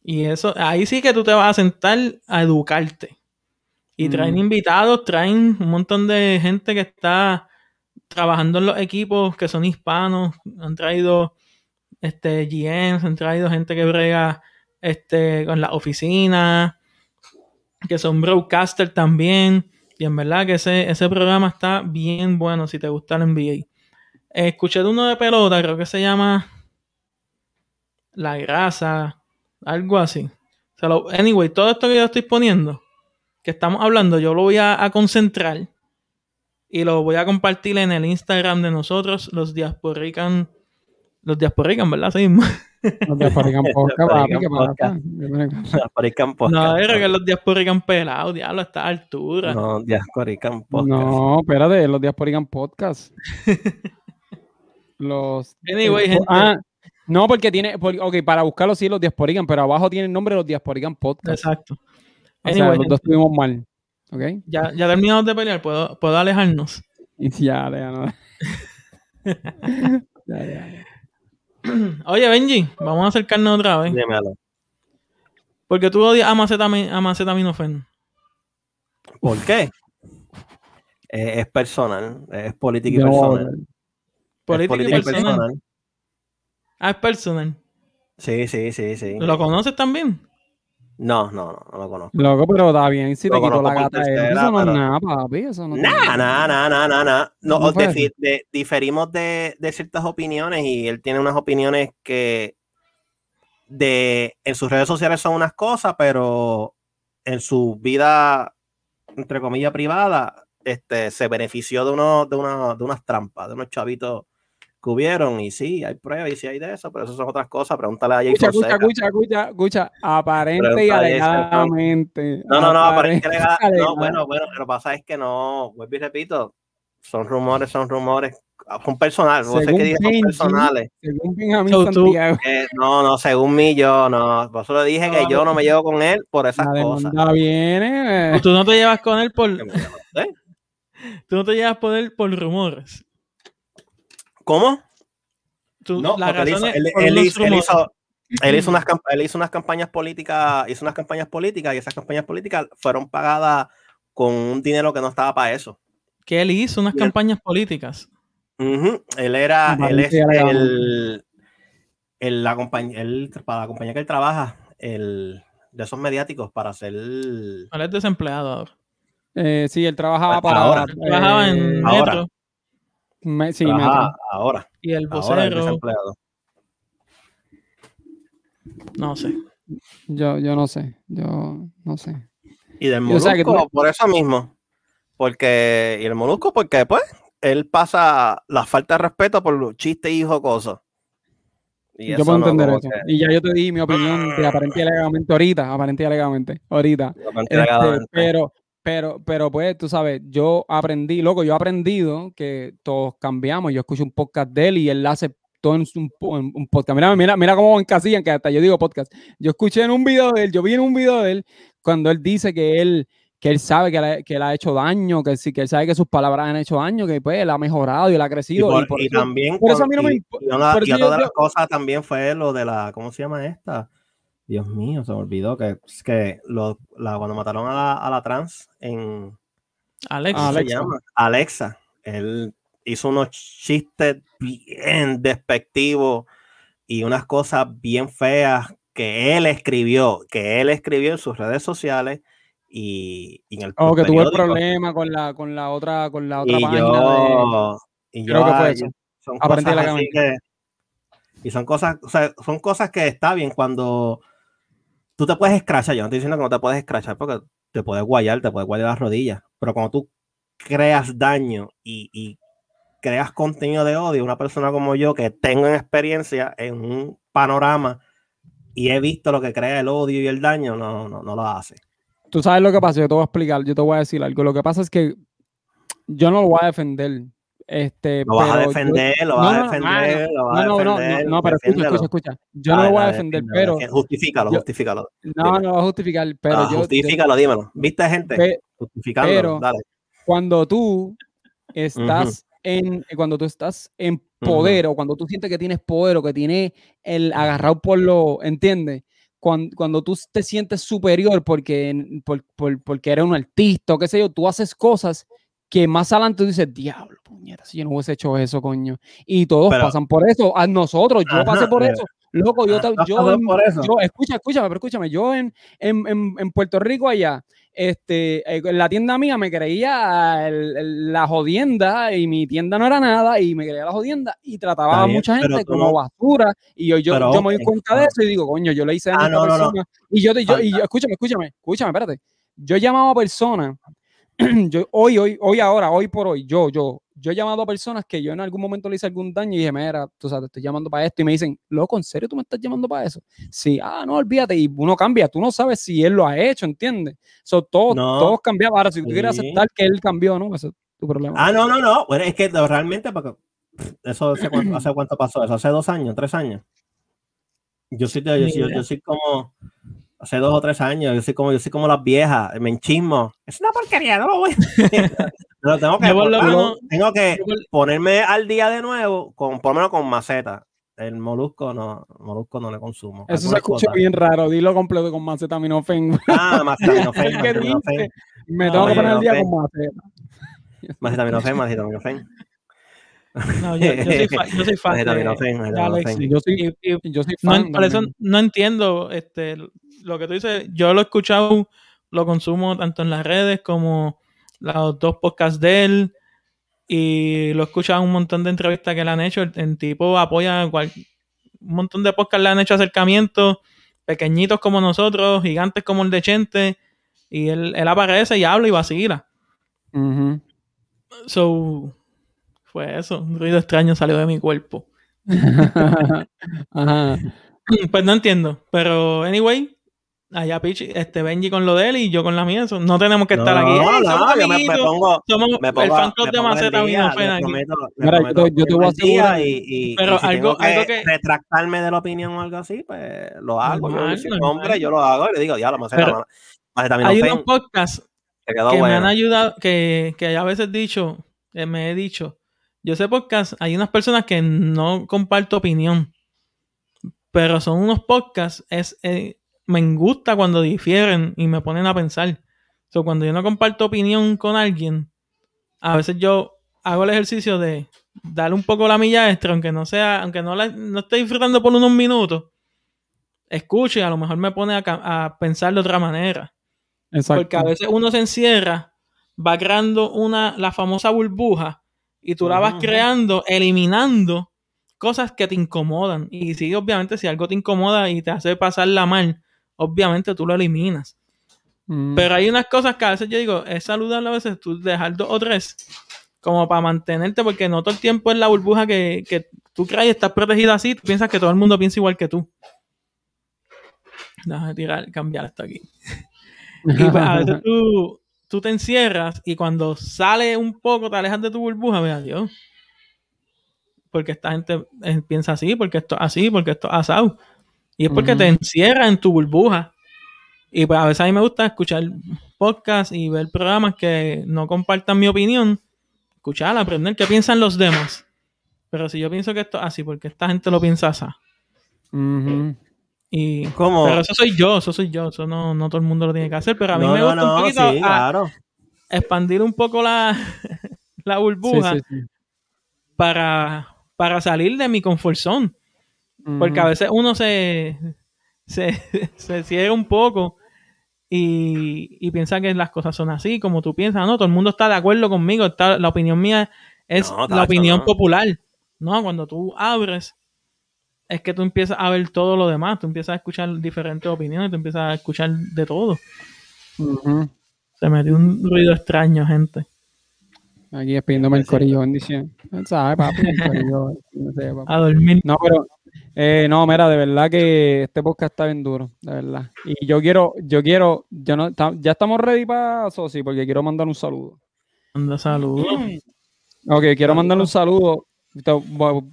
y eso, ahí sí que tú te vas a sentar a educarte. Y traen Mm. invitados, traen un montón de gente que está trabajando en los equipos que son hispanos. Han traído este GMs, han traído gente que brega este, con la oficina, que son broadcasters también. Y en verdad que ese, ese programa está bien bueno si te gusta el NBA. Escuché de uno de pelota, creo que se llama La Grasa. Algo así. Anyway, todo esto que yo estoy poniendo, que estamos hablando, yo lo voy a, a concentrar y lo voy a compartir en el Instagram de nosotros, los Diasporican. Los Diasporican, ¿verdad? Sí. Los de Farican Podcast, papi, ¿qué Podcast. pasa? Diasporican No, Podcast. era que los Diasporican pelados, diablo, a esta altura. No, Diasporican Podcast. No, espérate, los Diasporican Podcast. los. Anyway, gente. ah, no, porque tiene. ok, para buscarlo sí, los Diasporican, pero abajo tiene el nombre de los Diasporican Podcast. Exacto. O sea, los dos estuvimos mal. ¿Ok? ya, ya terminamos de pelear, ¿puedo, puedo alejarnos? Y ya, ya, no. ya, ya. Oye, Benji, vamos a acercarnos otra vez. Dímelo. Porque tú odias a Macetami- a Macetaminofen. ¿Por qué? Eh, es personal, es política y personal. Es Política y política y personal. personal. Ah, es personal. Sí, sí, sí, sí. ¿Lo conoces también? No, no, no, no lo conozco. Loco, pero está bien si te Lo conozco la gata. tercera, eso no es nada, papi. Eso no Nada, nada, nada, nada, nada. No, ¿Cómo fue defi- de- diferimos de, de ciertas opiniones y él tiene unas opiniones que de en sus redes sociales son unas cosas, pero en su vida, entre comillas, privada, este, se benefició de, unos, de, unos- de unas trampas, de unos chavitos que hubieron. Y sí, hay pruebas y sí hay de eso, pero eso son otras cosas. Pregúntale a Jay Escucha, escucha, Fonseca. escucha, escucha, escucha. Aparente y alegadamente. No, no, no, aparente, y no, alegadamente. bueno, bueno, lo que pasa es que no, vuelvo y repito, son rumores, son rumores, son personales, vos sé dije son personales. Según Benjamín So, Santiago. Eh, no, no, según mí, yo no, por eso le dije que yo no me llevo con él por esas La cosas. viene. eh. ¿O tú no te llevas con él por, ¿eh? tú no te llevas por él por rumores? ¿Cómo? Tú- No, la porque él hizo, es él- hizo- él rumores. hizo- él hizo unas, él hizo unas campañas políticas, hizo unas campañas políticas y esas campañas políticas fueron pagadas con un dinero que no estaba para eso. Que él hizo unas campañas políticas. Ujú, Él era, él es el, el- la compañía, él- para la compañía que él trabaja, el de esos mediáticos para hacer Él es desempleado ahora. Eh, sí, él trabajaba para. ahora. Trabajaba en ahora. Metro me- sí, trabaja Metro. ahora, y el vocero. No sé. Yo, yo no sé. Yo no sé. Y del o molusco, sea, que tú- por eso mismo. Porque, y el molusco, porque pues, él pasa la falta de respeto por los chistes y jocosos. Y yo puedo entender eso. que- Y ya yo te di mi opinión de aparente y alegadamente ahorita. Aparente y alegadamente. Ahorita. me Este, pero, pero, pero pues, tú sabes, yo aprendí, loco, yo he aprendido que todos cambiamos. Yo escucho un podcast de él y él hace todo en un, en un podcast. Mira, mira, mira cómo encasillan, que hasta yo digo podcast. Yo escuché en un video de él, yo vi en un video de él cuando él dice que él que él sabe que, le- que él ha hecho daño, que sí, que él sabe que sus palabras han hecho daño, que pues él ha mejorado y él ha Y, crecido. por- y por y eso- también, por eso a mí no me y- una, otra de las cosas también fue lo de la, ¿cómo se llama esta? Dios mío, se me olvidó que, que lo, la, cuando mataron a la, a la trans en, Alex. ¿cómo Alexa. se llama? Alexa. Él hizo unos chistes bien despectivos y unas cosas bien feas que él escribió, que él escribió en sus redes sociales y, y en el Oh, que tuvo el problema con la, con la otra, con la otra y página de- y yo, Creo que fue eso. son cosas así alegadamente. que- y son cosas, o sea, son cosas que está bien cuando tú te puedes escrachar. Yo no estoy diciendo que no te puedes escrachar porque te puedes guayar, te puedes guayar las rodillas, pero cuando tú creas daño y, y creas contenido de odio, una persona como yo que tengo experiencia en un panorama y he visto lo que crea el odio y el daño, no, no, no lo hace. Tú sabes lo que pasa, yo te voy a explicar, yo te voy a decir algo. Lo que pasa es que yo no lo voy a defender. Este, Lo vas a defender, lo vas a defender, lo vas No, a no, no, defender. no, no, pero escucha, escucha, escucha. Yo no lo voy a defender, pero. Justifícalo, justifícalo. no, no lo voy a justificar, pero Ah, justifícalo, dímelo. ¿Viste, gente? Justificándolo, pero- dale. cuando tú estás en, cuando tú estás en poder o cuando tú sientes que tienes poder o que tienes el agarrado por lo, ¿entiendes? Cuando, cuando tú te sientes superior porque, por- por- porque eres un artista o qué sé yo, tú haces cosas que más adelante tú dices, diablo, puñeta, si yo no hubiese hecho eso, coño. Y todos Pero- pasan por eso, a nosotros, yo pasé por pero- eso. Loco, yo, Ah, ta- ¿tú has yo, eso? yo- escucha, escúchame, pero escúchame, yo en, en, en, en Puerto Rico allá, este, eh, en la tienda mía me creía el- el- la jodienda y mi tienda no era nada y me creía la jodienda y trataba Está a mucha gente como no- basura y yo, yo, Pero, yo me doy cuenta de ah. eso y digo, coño, yo le hice daño Ah, a esta no, no, no. persona. Y yo, te- yo, y yo, escúchame, escúchame, escúchame, espérate. Yo he llamado a personas, yo, hoy, hoy, hoy ahora, hoy por hoy, yo, yo, yo he llamado a personas que yo en algún momento le hice algún daño y dije, mira, tú sabes, te estoy llamando para esto y me dicen, loco, ¿en serio tú me estás llamando para eso? Sí, ah, no, olvídate, y uno cambia, tú no sabes si él lo ha hecho, ¿entiendes? So, todos, No. todos cambiamos. Ahora, si tú quieres Sí. aceptar que él cambió, ¿no? Eso es tu problema. Ah, no, no, no. Bueno, es que realmente, porque eso hace cuánto, hace cuánto pasó eso, hace dos años, tres años. Yo soy, yo, yo, yo soy como hace dos o tres años, yo soy como, yo soy como las viejas, me enchismo. Es una porquería, no lo voy. no, tengo que, por lo tengo- menos- tengo que por- ponerme al día de nuevo, con, por lo menos con maceta. El molusco no, molusco no le consumo. Eso se escucha cosas. bien raro, dilo completo con macetaminofén. Ah, macetaminofén, me No, tengo que poner al día con maceta. macetaminofén, macetaminofén. No, yo, yo soy, fa- yo soy fan de, Macetaminofén, de Alex. macetaminofén. Yo soy, yo soy fan. por eso no entiendo este, lo que tú dices. Yo lo he escuchado, lo consumo tanto en las redes como los dos podcasts de él. Y lo he escuchado en un montón de entrevistas que le han hecho. El, el tipo apoya cual- un montón de podcasts le han hecho acercamientos, pequeñitos como nosotros, gigantes como el de Chente. Y él, él aparece y habla y vacila. Ujú. So, fue eso. Un ruido extraño salió de mi cuerpo. Ajá. Pues no entiendo. Pero, anyway, allá Pichi, este Benji con lo de él y yo con la mía. no tenemos que estar aquí. No, "Ey, no, somos yo me, pongo, somos me pongo, el fan club de Maceta Vino le aquí. prometo, le Mira, yo prometo yo te voy a asegurar- y, y- Pero y si algo- tengo que, algo que- retractarme de la opinión o algo así, pues lo hago. Normal, yo normal. hombre, yo lo hago y le digo, ya, la maceta, Pero Hay unos podcasts que me han ayudado, que, que a veces dicho, eh, me he dicho, yo sé podcast, hay unas personas que no comparto opinión, pero son unos podcasts, es, eh, me gusta cuando difieren y me ponen a pensar. So, cuando yo no comparto opinión con alguien, a veces yo hago el ejercicio de darle un poco la milla extra, aunque no sea, aunque no, la, no esté disfrutando por unos minutos, escucho y a lo mejor me pone a, a pensar de otra manera. Exacto. Porque a veces uno se encierra, va creando una, la famosa burbuja y tú la vas creando, eliminando cosas que te incomodan. Y si obviamente si algo te incomoda y te hace pasarla mal, obviamente tú lo eliminas. Mm. Pero hay unas cosas que a veces yo digo, es saludable a veces tú dejar dos o tres como para mantenerte, porque no todo el tiempo es la burbuja que, que tú crees y estás protegida así, tú piensas que todo el mundo piensa igual que tú. Déjame tirar, cambiar esto aquí. Y pues, a veces tú, tú te encierras y cuando sale un poco te alejas de tu burbuja, vea Dios. Porque esta gente eh, piensa así, porque esto es así, porque esto es asado. Y es porque te encierra en tu burbuja. Y pues a veces a mí me gusta escuchar podcasts y ver programas que no compartan mi opinión. Escuchar, aprender qué piensan los demás. Pero si yo pienso que esto es así, porque esta gente lo piensa así. Y, ¿Cómo? pero eso soy yo, eso soy yo. Eso no, no todo el mundo lo tiene que hacer. Pero a mí no, me no, gusta un no, poquito sí, a- claro. expandir un poco la, la Sí, burbuja sí, sí. Para, para salir de mi confort zone. Porque a veces uno se, se, se cierra un poco y, y piensa que las cosas son así, como tú piensas. No, todo el mundo está de acuerdo conmigo. Está, la opinión mía es No, la opinión no. popular. No, cuando tú abres, es que tú empiezas a ver todo lo demás. Tú empiezas a escuchar diferentes opiniones, tú empiezas a escuchar de todo. Ujú. Se metió un ruido extraño, gente. Aquí despidiéndome el corillo, bendición. ¿Sabes, papi? El corillo, no sé, papi. A dormir. No, pero, eh, no, mira, de verdad que este podcast está bien duro, de verdad. Y yo quiero, yo quiero, yo no, ya estamos ready para Sosi, porque quiero mandar un saludo. Anda, saludos. Ok, quiero mandarle un saludo.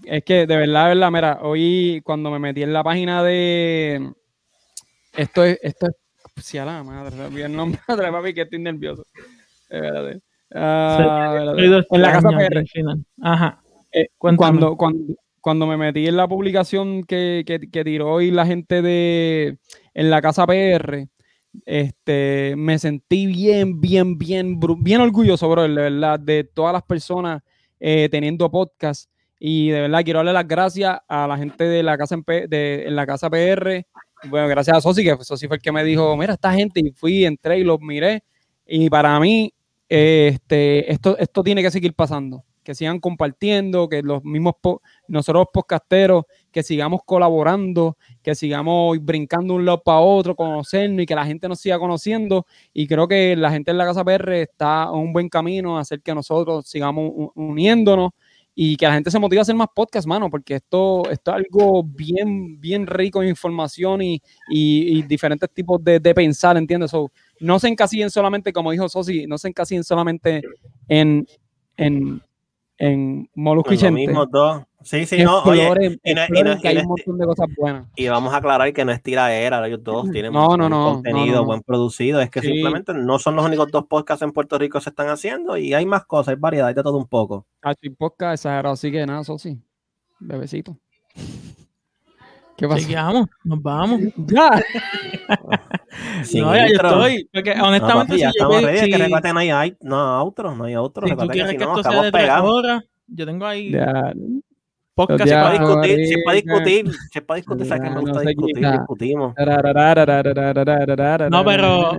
Es que de verdad, de verdad, mira, hoy cuando me metí en la página de esto es, esto es, si a la madre, el nombre papi, que estoy nervioso. Espérate. Ah, Ruido en la casa PR. Ajá. Eh, cuando, cuando, cuando me metí en la publicación que, que, que tiró hoy la gente de en la casa PR, este, me sentí bien, bien, bien, bien orgulloso, bro, de verdad, de todas las personas eh, teniendo podcast. Y de verdad quiero darle las gracias a la gente de la casa en, P- de, en la casa PR bueno, gracias a Sosi, que Sosi fue el que me dijo, mira, esta gente, y fui, entré y los miré. Y para mí, este, esto, esto tiene que seguir pasando. Que sigan compartiendo, que los mismos, nosotros podcasteros, que sigamos colaborando, que sigamos brincando un lado para otro, conocernos y que la gente nos siga conociendo. Y creo que la gente en la Casa PR está en un buen camino a hacer que nosotros sigamos uniéndonos y que la gente se motive a hacer más podcasts, mano, porque esto, esto es algo bien, bien rico en información y, diferentes tipos de, pensar, ¿entiendes? No se encasillen solamente, como dijo Sosi, no se encasillen solamente en, en, en Molusco y mismos dos. Sí, sí, no, oye, y, hay un montón de cosas buenas. Y vamos a aclarar que no es tiraera, ellos dos tienen no, no, no, contenido buen producido, es que simplemente no son los únicos dos podcasts en Puerto Rico que se están haciendo y hay más cosas, hay variedad, hay de todo un poco. Ah, podcast exagerado, así que nada, Sosi, bebecito. ¿Qué pasa? nos vamos. Ya. no, ya yo estoy. Porque honestamente, no, ya si estamos yo ready, que recuerden, no hay, no otro, no hay otro. Si tú quieres que, esto sea de tres horas, yo tengo ahí ya. podcast se puede discutir, se puede discutir, se puede discutir, sabes que me gusta discutir, discutimos. No, pero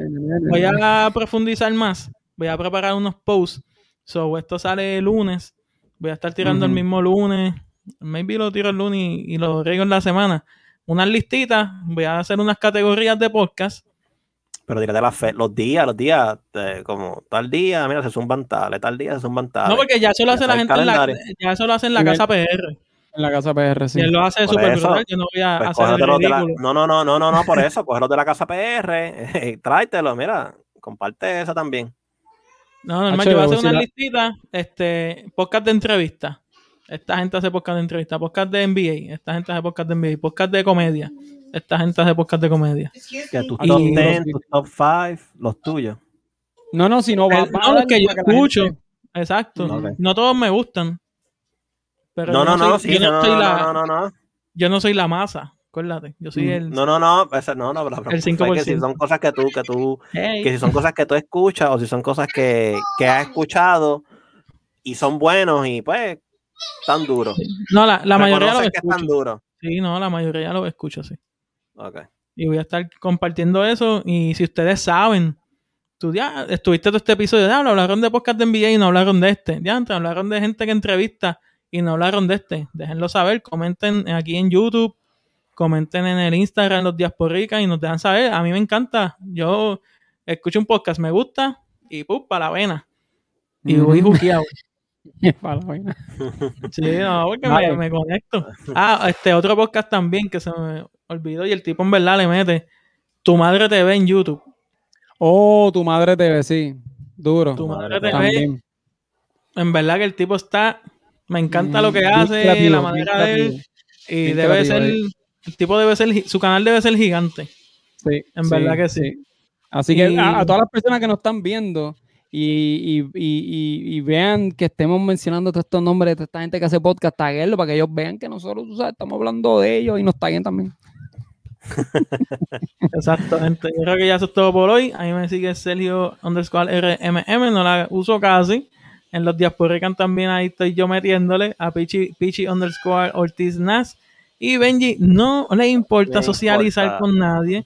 voy a profundizar más. Voy a preparar unos posts. So, esto sale el lunes. Voy a estar tirando el mismo lunes maybe lo tiro el lunes y, lo riego en la semana. Unas listitas, voy a hacer unas categorías de podcast. Pero tírate la fe, los días, los días, eh, como tal día, mira, se zumban tales, tal día se zumban tales. No, porque ya eso lo hace la gente en la, ya eso lo hace en la casa PR. En la casa PR, sí. Y él lo hace súper brutal, yo no voy a pues hacer el la, No, no, no, no, no, no, por eso, cógelo de la casa PR, y tráetelo, mira, comparte eso también. No, normal, yo voy a hacer una listita, este, podcast de entrevista. Esta gente hace podcast de entrevista, podcast de NBA, esta gente hace podcast de NBA, podcast de comedia, esta gente hace podcast de comedia. Que tus top 10, tus top 5, los tuyos. No, no, si no va, no, los que yo escucho. Exacto. No todos me gustan. Pero no, no, no, sí, no, no, no, no, no, Yo no soy la masa, acuérdate. Yo soy el. No, no, no, ese, no, no, pero, el 5%. que si son cosas que tú, que tú, que si son cosas que tú escuchas o si son cosas que, que has escuchado y son buenos y pues tan duro. No, la, la mayoría lo escucho. tan duro. Sí, no, la mayoría lo escucho, sí. Ok. Y voy a estar compartiendo eso. Y si ustedes saben, tú ya estuviste todo este episodio, de hablaron de podcast de NBA y no hablaron de este. Ya hablaron de gente que entrevista y no hablaron de este. Déjenlo saber, comenten aquí en YouTube, comenten en el Instagram, los Diasporica y nos dejan saber. A mí me encanta. Yo escucho un podcast, me gusta y ¡pum! para la vena. Y voy juqueado. sí, no, porque me, conecto. Ah, este otro podcast también que se me olvidó y el tipo en verdad le mete Tu Madre TV en YouTube. Oh, Tu Madre TV, sí. Duro. Tu Madre TV. En verdad que el tipo está... Me encanta lo que hace, la manera de él. Y debe ser... El tipo debe ser... Su canal debe ser gigante. Sí. En verdad que sí. Así que a, a todas las personas que nos están viendo y, y, y, y, vean que estemos mencionando todos estos nombres de esta gente que hace podcast, taguenlo para que ellos vean que nosotros estamos hablando de ellos y nos taguen también. Exactamente. Yo creo que ya eso es todo por hoy. A mí me sigue Sergio underscore RMM, no la uso casi. En los Diasporican también ahí estoy yo metiéndole a Pichi, Pichi underscore Ortiz Nas. Y Benji no le importa socializar con nadie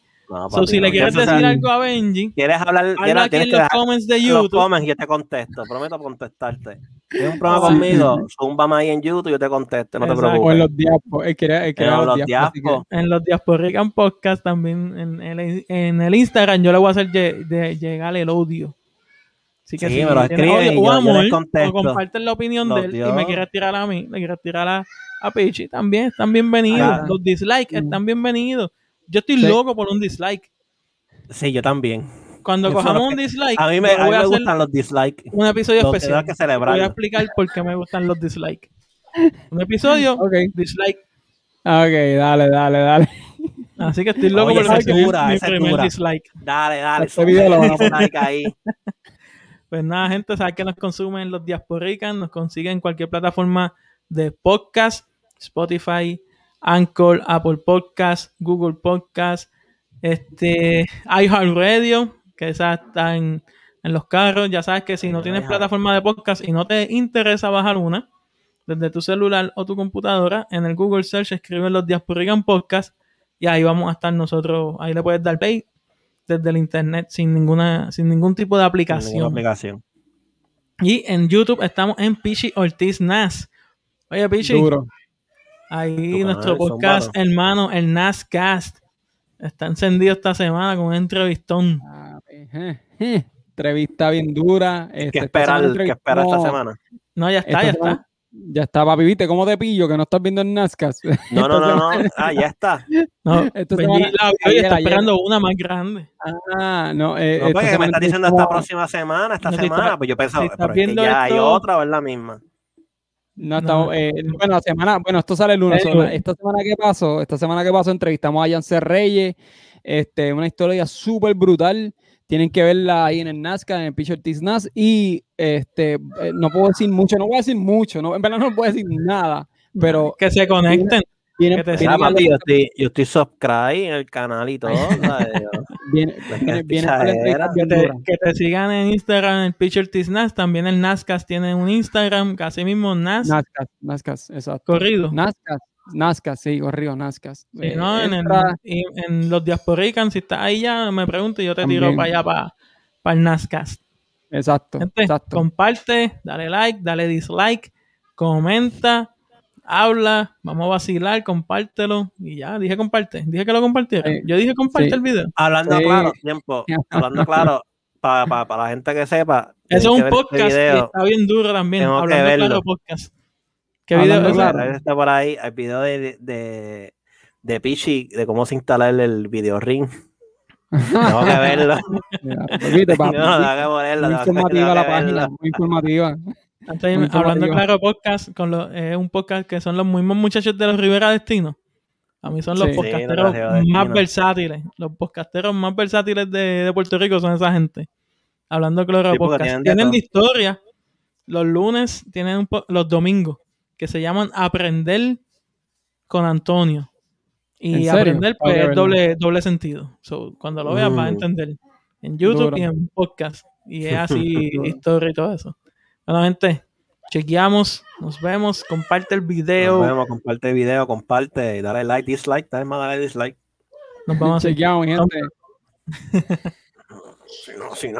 si le quieres decir algo a Benji, quieres hablar habla aquí en los comments de YouTube. Los comments y yo te contesto, prometo contestarte. Tienes un programa conmigo, zúmbame ahí en YouTube y yo te contesto, no te preocupes. O en los diapos, es que, es que en los diapos. En los Diasporican Podcast también, en el, en el Instagram, yo le voy a hacer de, llegar el odio. Así que sí, si me lo escriben o amor, o comparten la opinión de él y me quieres tirar a mí, me quieres tirar a, a Pichi, también están bienvenidos. Ah. Los dislikes están bienvenidos. Yo estoy loco por un dislike. Sí, yo también. Cuando cojamos un dislike, a mí me, a mí me gustan los dislikes. Un episodio especial. Que celebrar. Voy a explicar por qué me gustan los dislikes. Un episodio, dislike. Ok, dale, dale, dale. Así que estoy loco por mi primer dislike. Dale, dale. Este video lo vamos a poner ahí. Pues nada, gente, saben que nos consumen los Diasporicans, nos consiguen en cualquier plataforma de podcast, Spotify, Anchor, Apple Podcast, Google Podcast, este, iHeartRadio, que esa está en, los carros. Ya sabes que si no tienes plataforma de podcast y no te interesa bajar una, desde tu celular o tu computadora, en el Google Search escriben los Diasporigan Podcast y ahí vamos a estar nosotros, ahí le puedes dar play desde el internet sin ninguna, sin ningún tipo de aplicación. Ninguna aplicación. Y en YouTube estamos en Pichi Ortiz Nas. Oye, Pichi, Duro. Ahí Tu nuestro podcast hermano, el Nascast, está encendido esta semana con un entrevistón. Ah, eh, eh, Entrevista bien dura. ¿Qué este, esta esperar, semana ¿qué esperar esta semana? No, ya está, esta ya semana- está. Ya está, papi, viste cómo te pillo que no estás viendo en Nazca. No, no, no, no. Ah, ya está. No, Esta Benji semana- la está ayer. esperando una más grande. Ah, no. Eh, No, esta porque me semana estás diciendo esta próxima semana, esta No, si semana. está- pues yo pensaba, si estás pero es que ya hay esto- otra o es la misma. No, estamos, No. eh, bueno, la semana, bueno, esto sale el lunes. Esta semana que pasó, esta semana que pasó, entrevistamos a Yance Reyes, este, una historia súper brutal. Tienen que verla ahí en el Nazca, en el Pitcher Ortiz Nas. Y este, eh, no puedo decir mucho, no voy a decir mucho, no, en verdad no puedo decir nada. Pero Que se conecten. Te Ah, papi, yo estoy, yo estoy subscribe en el canal y todo. Pues viene, que viene te, dura. que te sigan en Instagram, el Pitcher Nas. También el Nascas tiene un Instagram, casi mismo Nas Nazcas, Nazcas, exacto. corrido. Nazcas, Nazcas, sí, corrido, Nazcas. Sí, Eh, ¿no? en, entra- los Diasporicans, si estás ahí ya, me pregunto y yo te tiro También. para allá, para, para el Nascas. exacto, Gente, exacto. comparte, dale like, dale dislike, comenta, habla, vamos a vacilar, compártelo y ya, dije comparte, dije que lo compartiera. Sí. Yo dije comparte Sí. el video. Hablando Sí. claro, tiempo. Hablando claro, para la gente que sepa. Eso es que un este podcast video. está bien duro también. Tengo que hablando verlo. claro podcast. ¿Qué Hablando video claro. Está por ahí el video de, de, de Pichi, de cómo se instala el, el video ring. Tengo que verlo. Mira, no, tengo que ponerlo. muy tengo que- informativa la que página, verlo. muy informativa. Estoy hablando claro podcast con los, es un podcast que son los mismos muchachos de los Rivera Destino. A mí son los Sí. Podcasteros más versátiles. Los podcasteros más versátiles de, de Puerto Rico son esa gente. Hablando claro Sí, podcast. tienen Tienen, de historia. Los lunes tienen un po- los domingos que se llaman Aprender con Antonio. ¿En Y aprender pues que es doble, doble sentido. So, cuando lo veas vas a Mm. entender. En YouTube Duro. y en podcast. Y es así historia y todo eso. Bueno, gente, chequeamos, nos vemos, comparte el video. Nos vemos, comparte el video, comparte, dale like, dislike, dale más, dale dislike. Nos vamos a seguir. Chequeamos, gente. Si no, si no.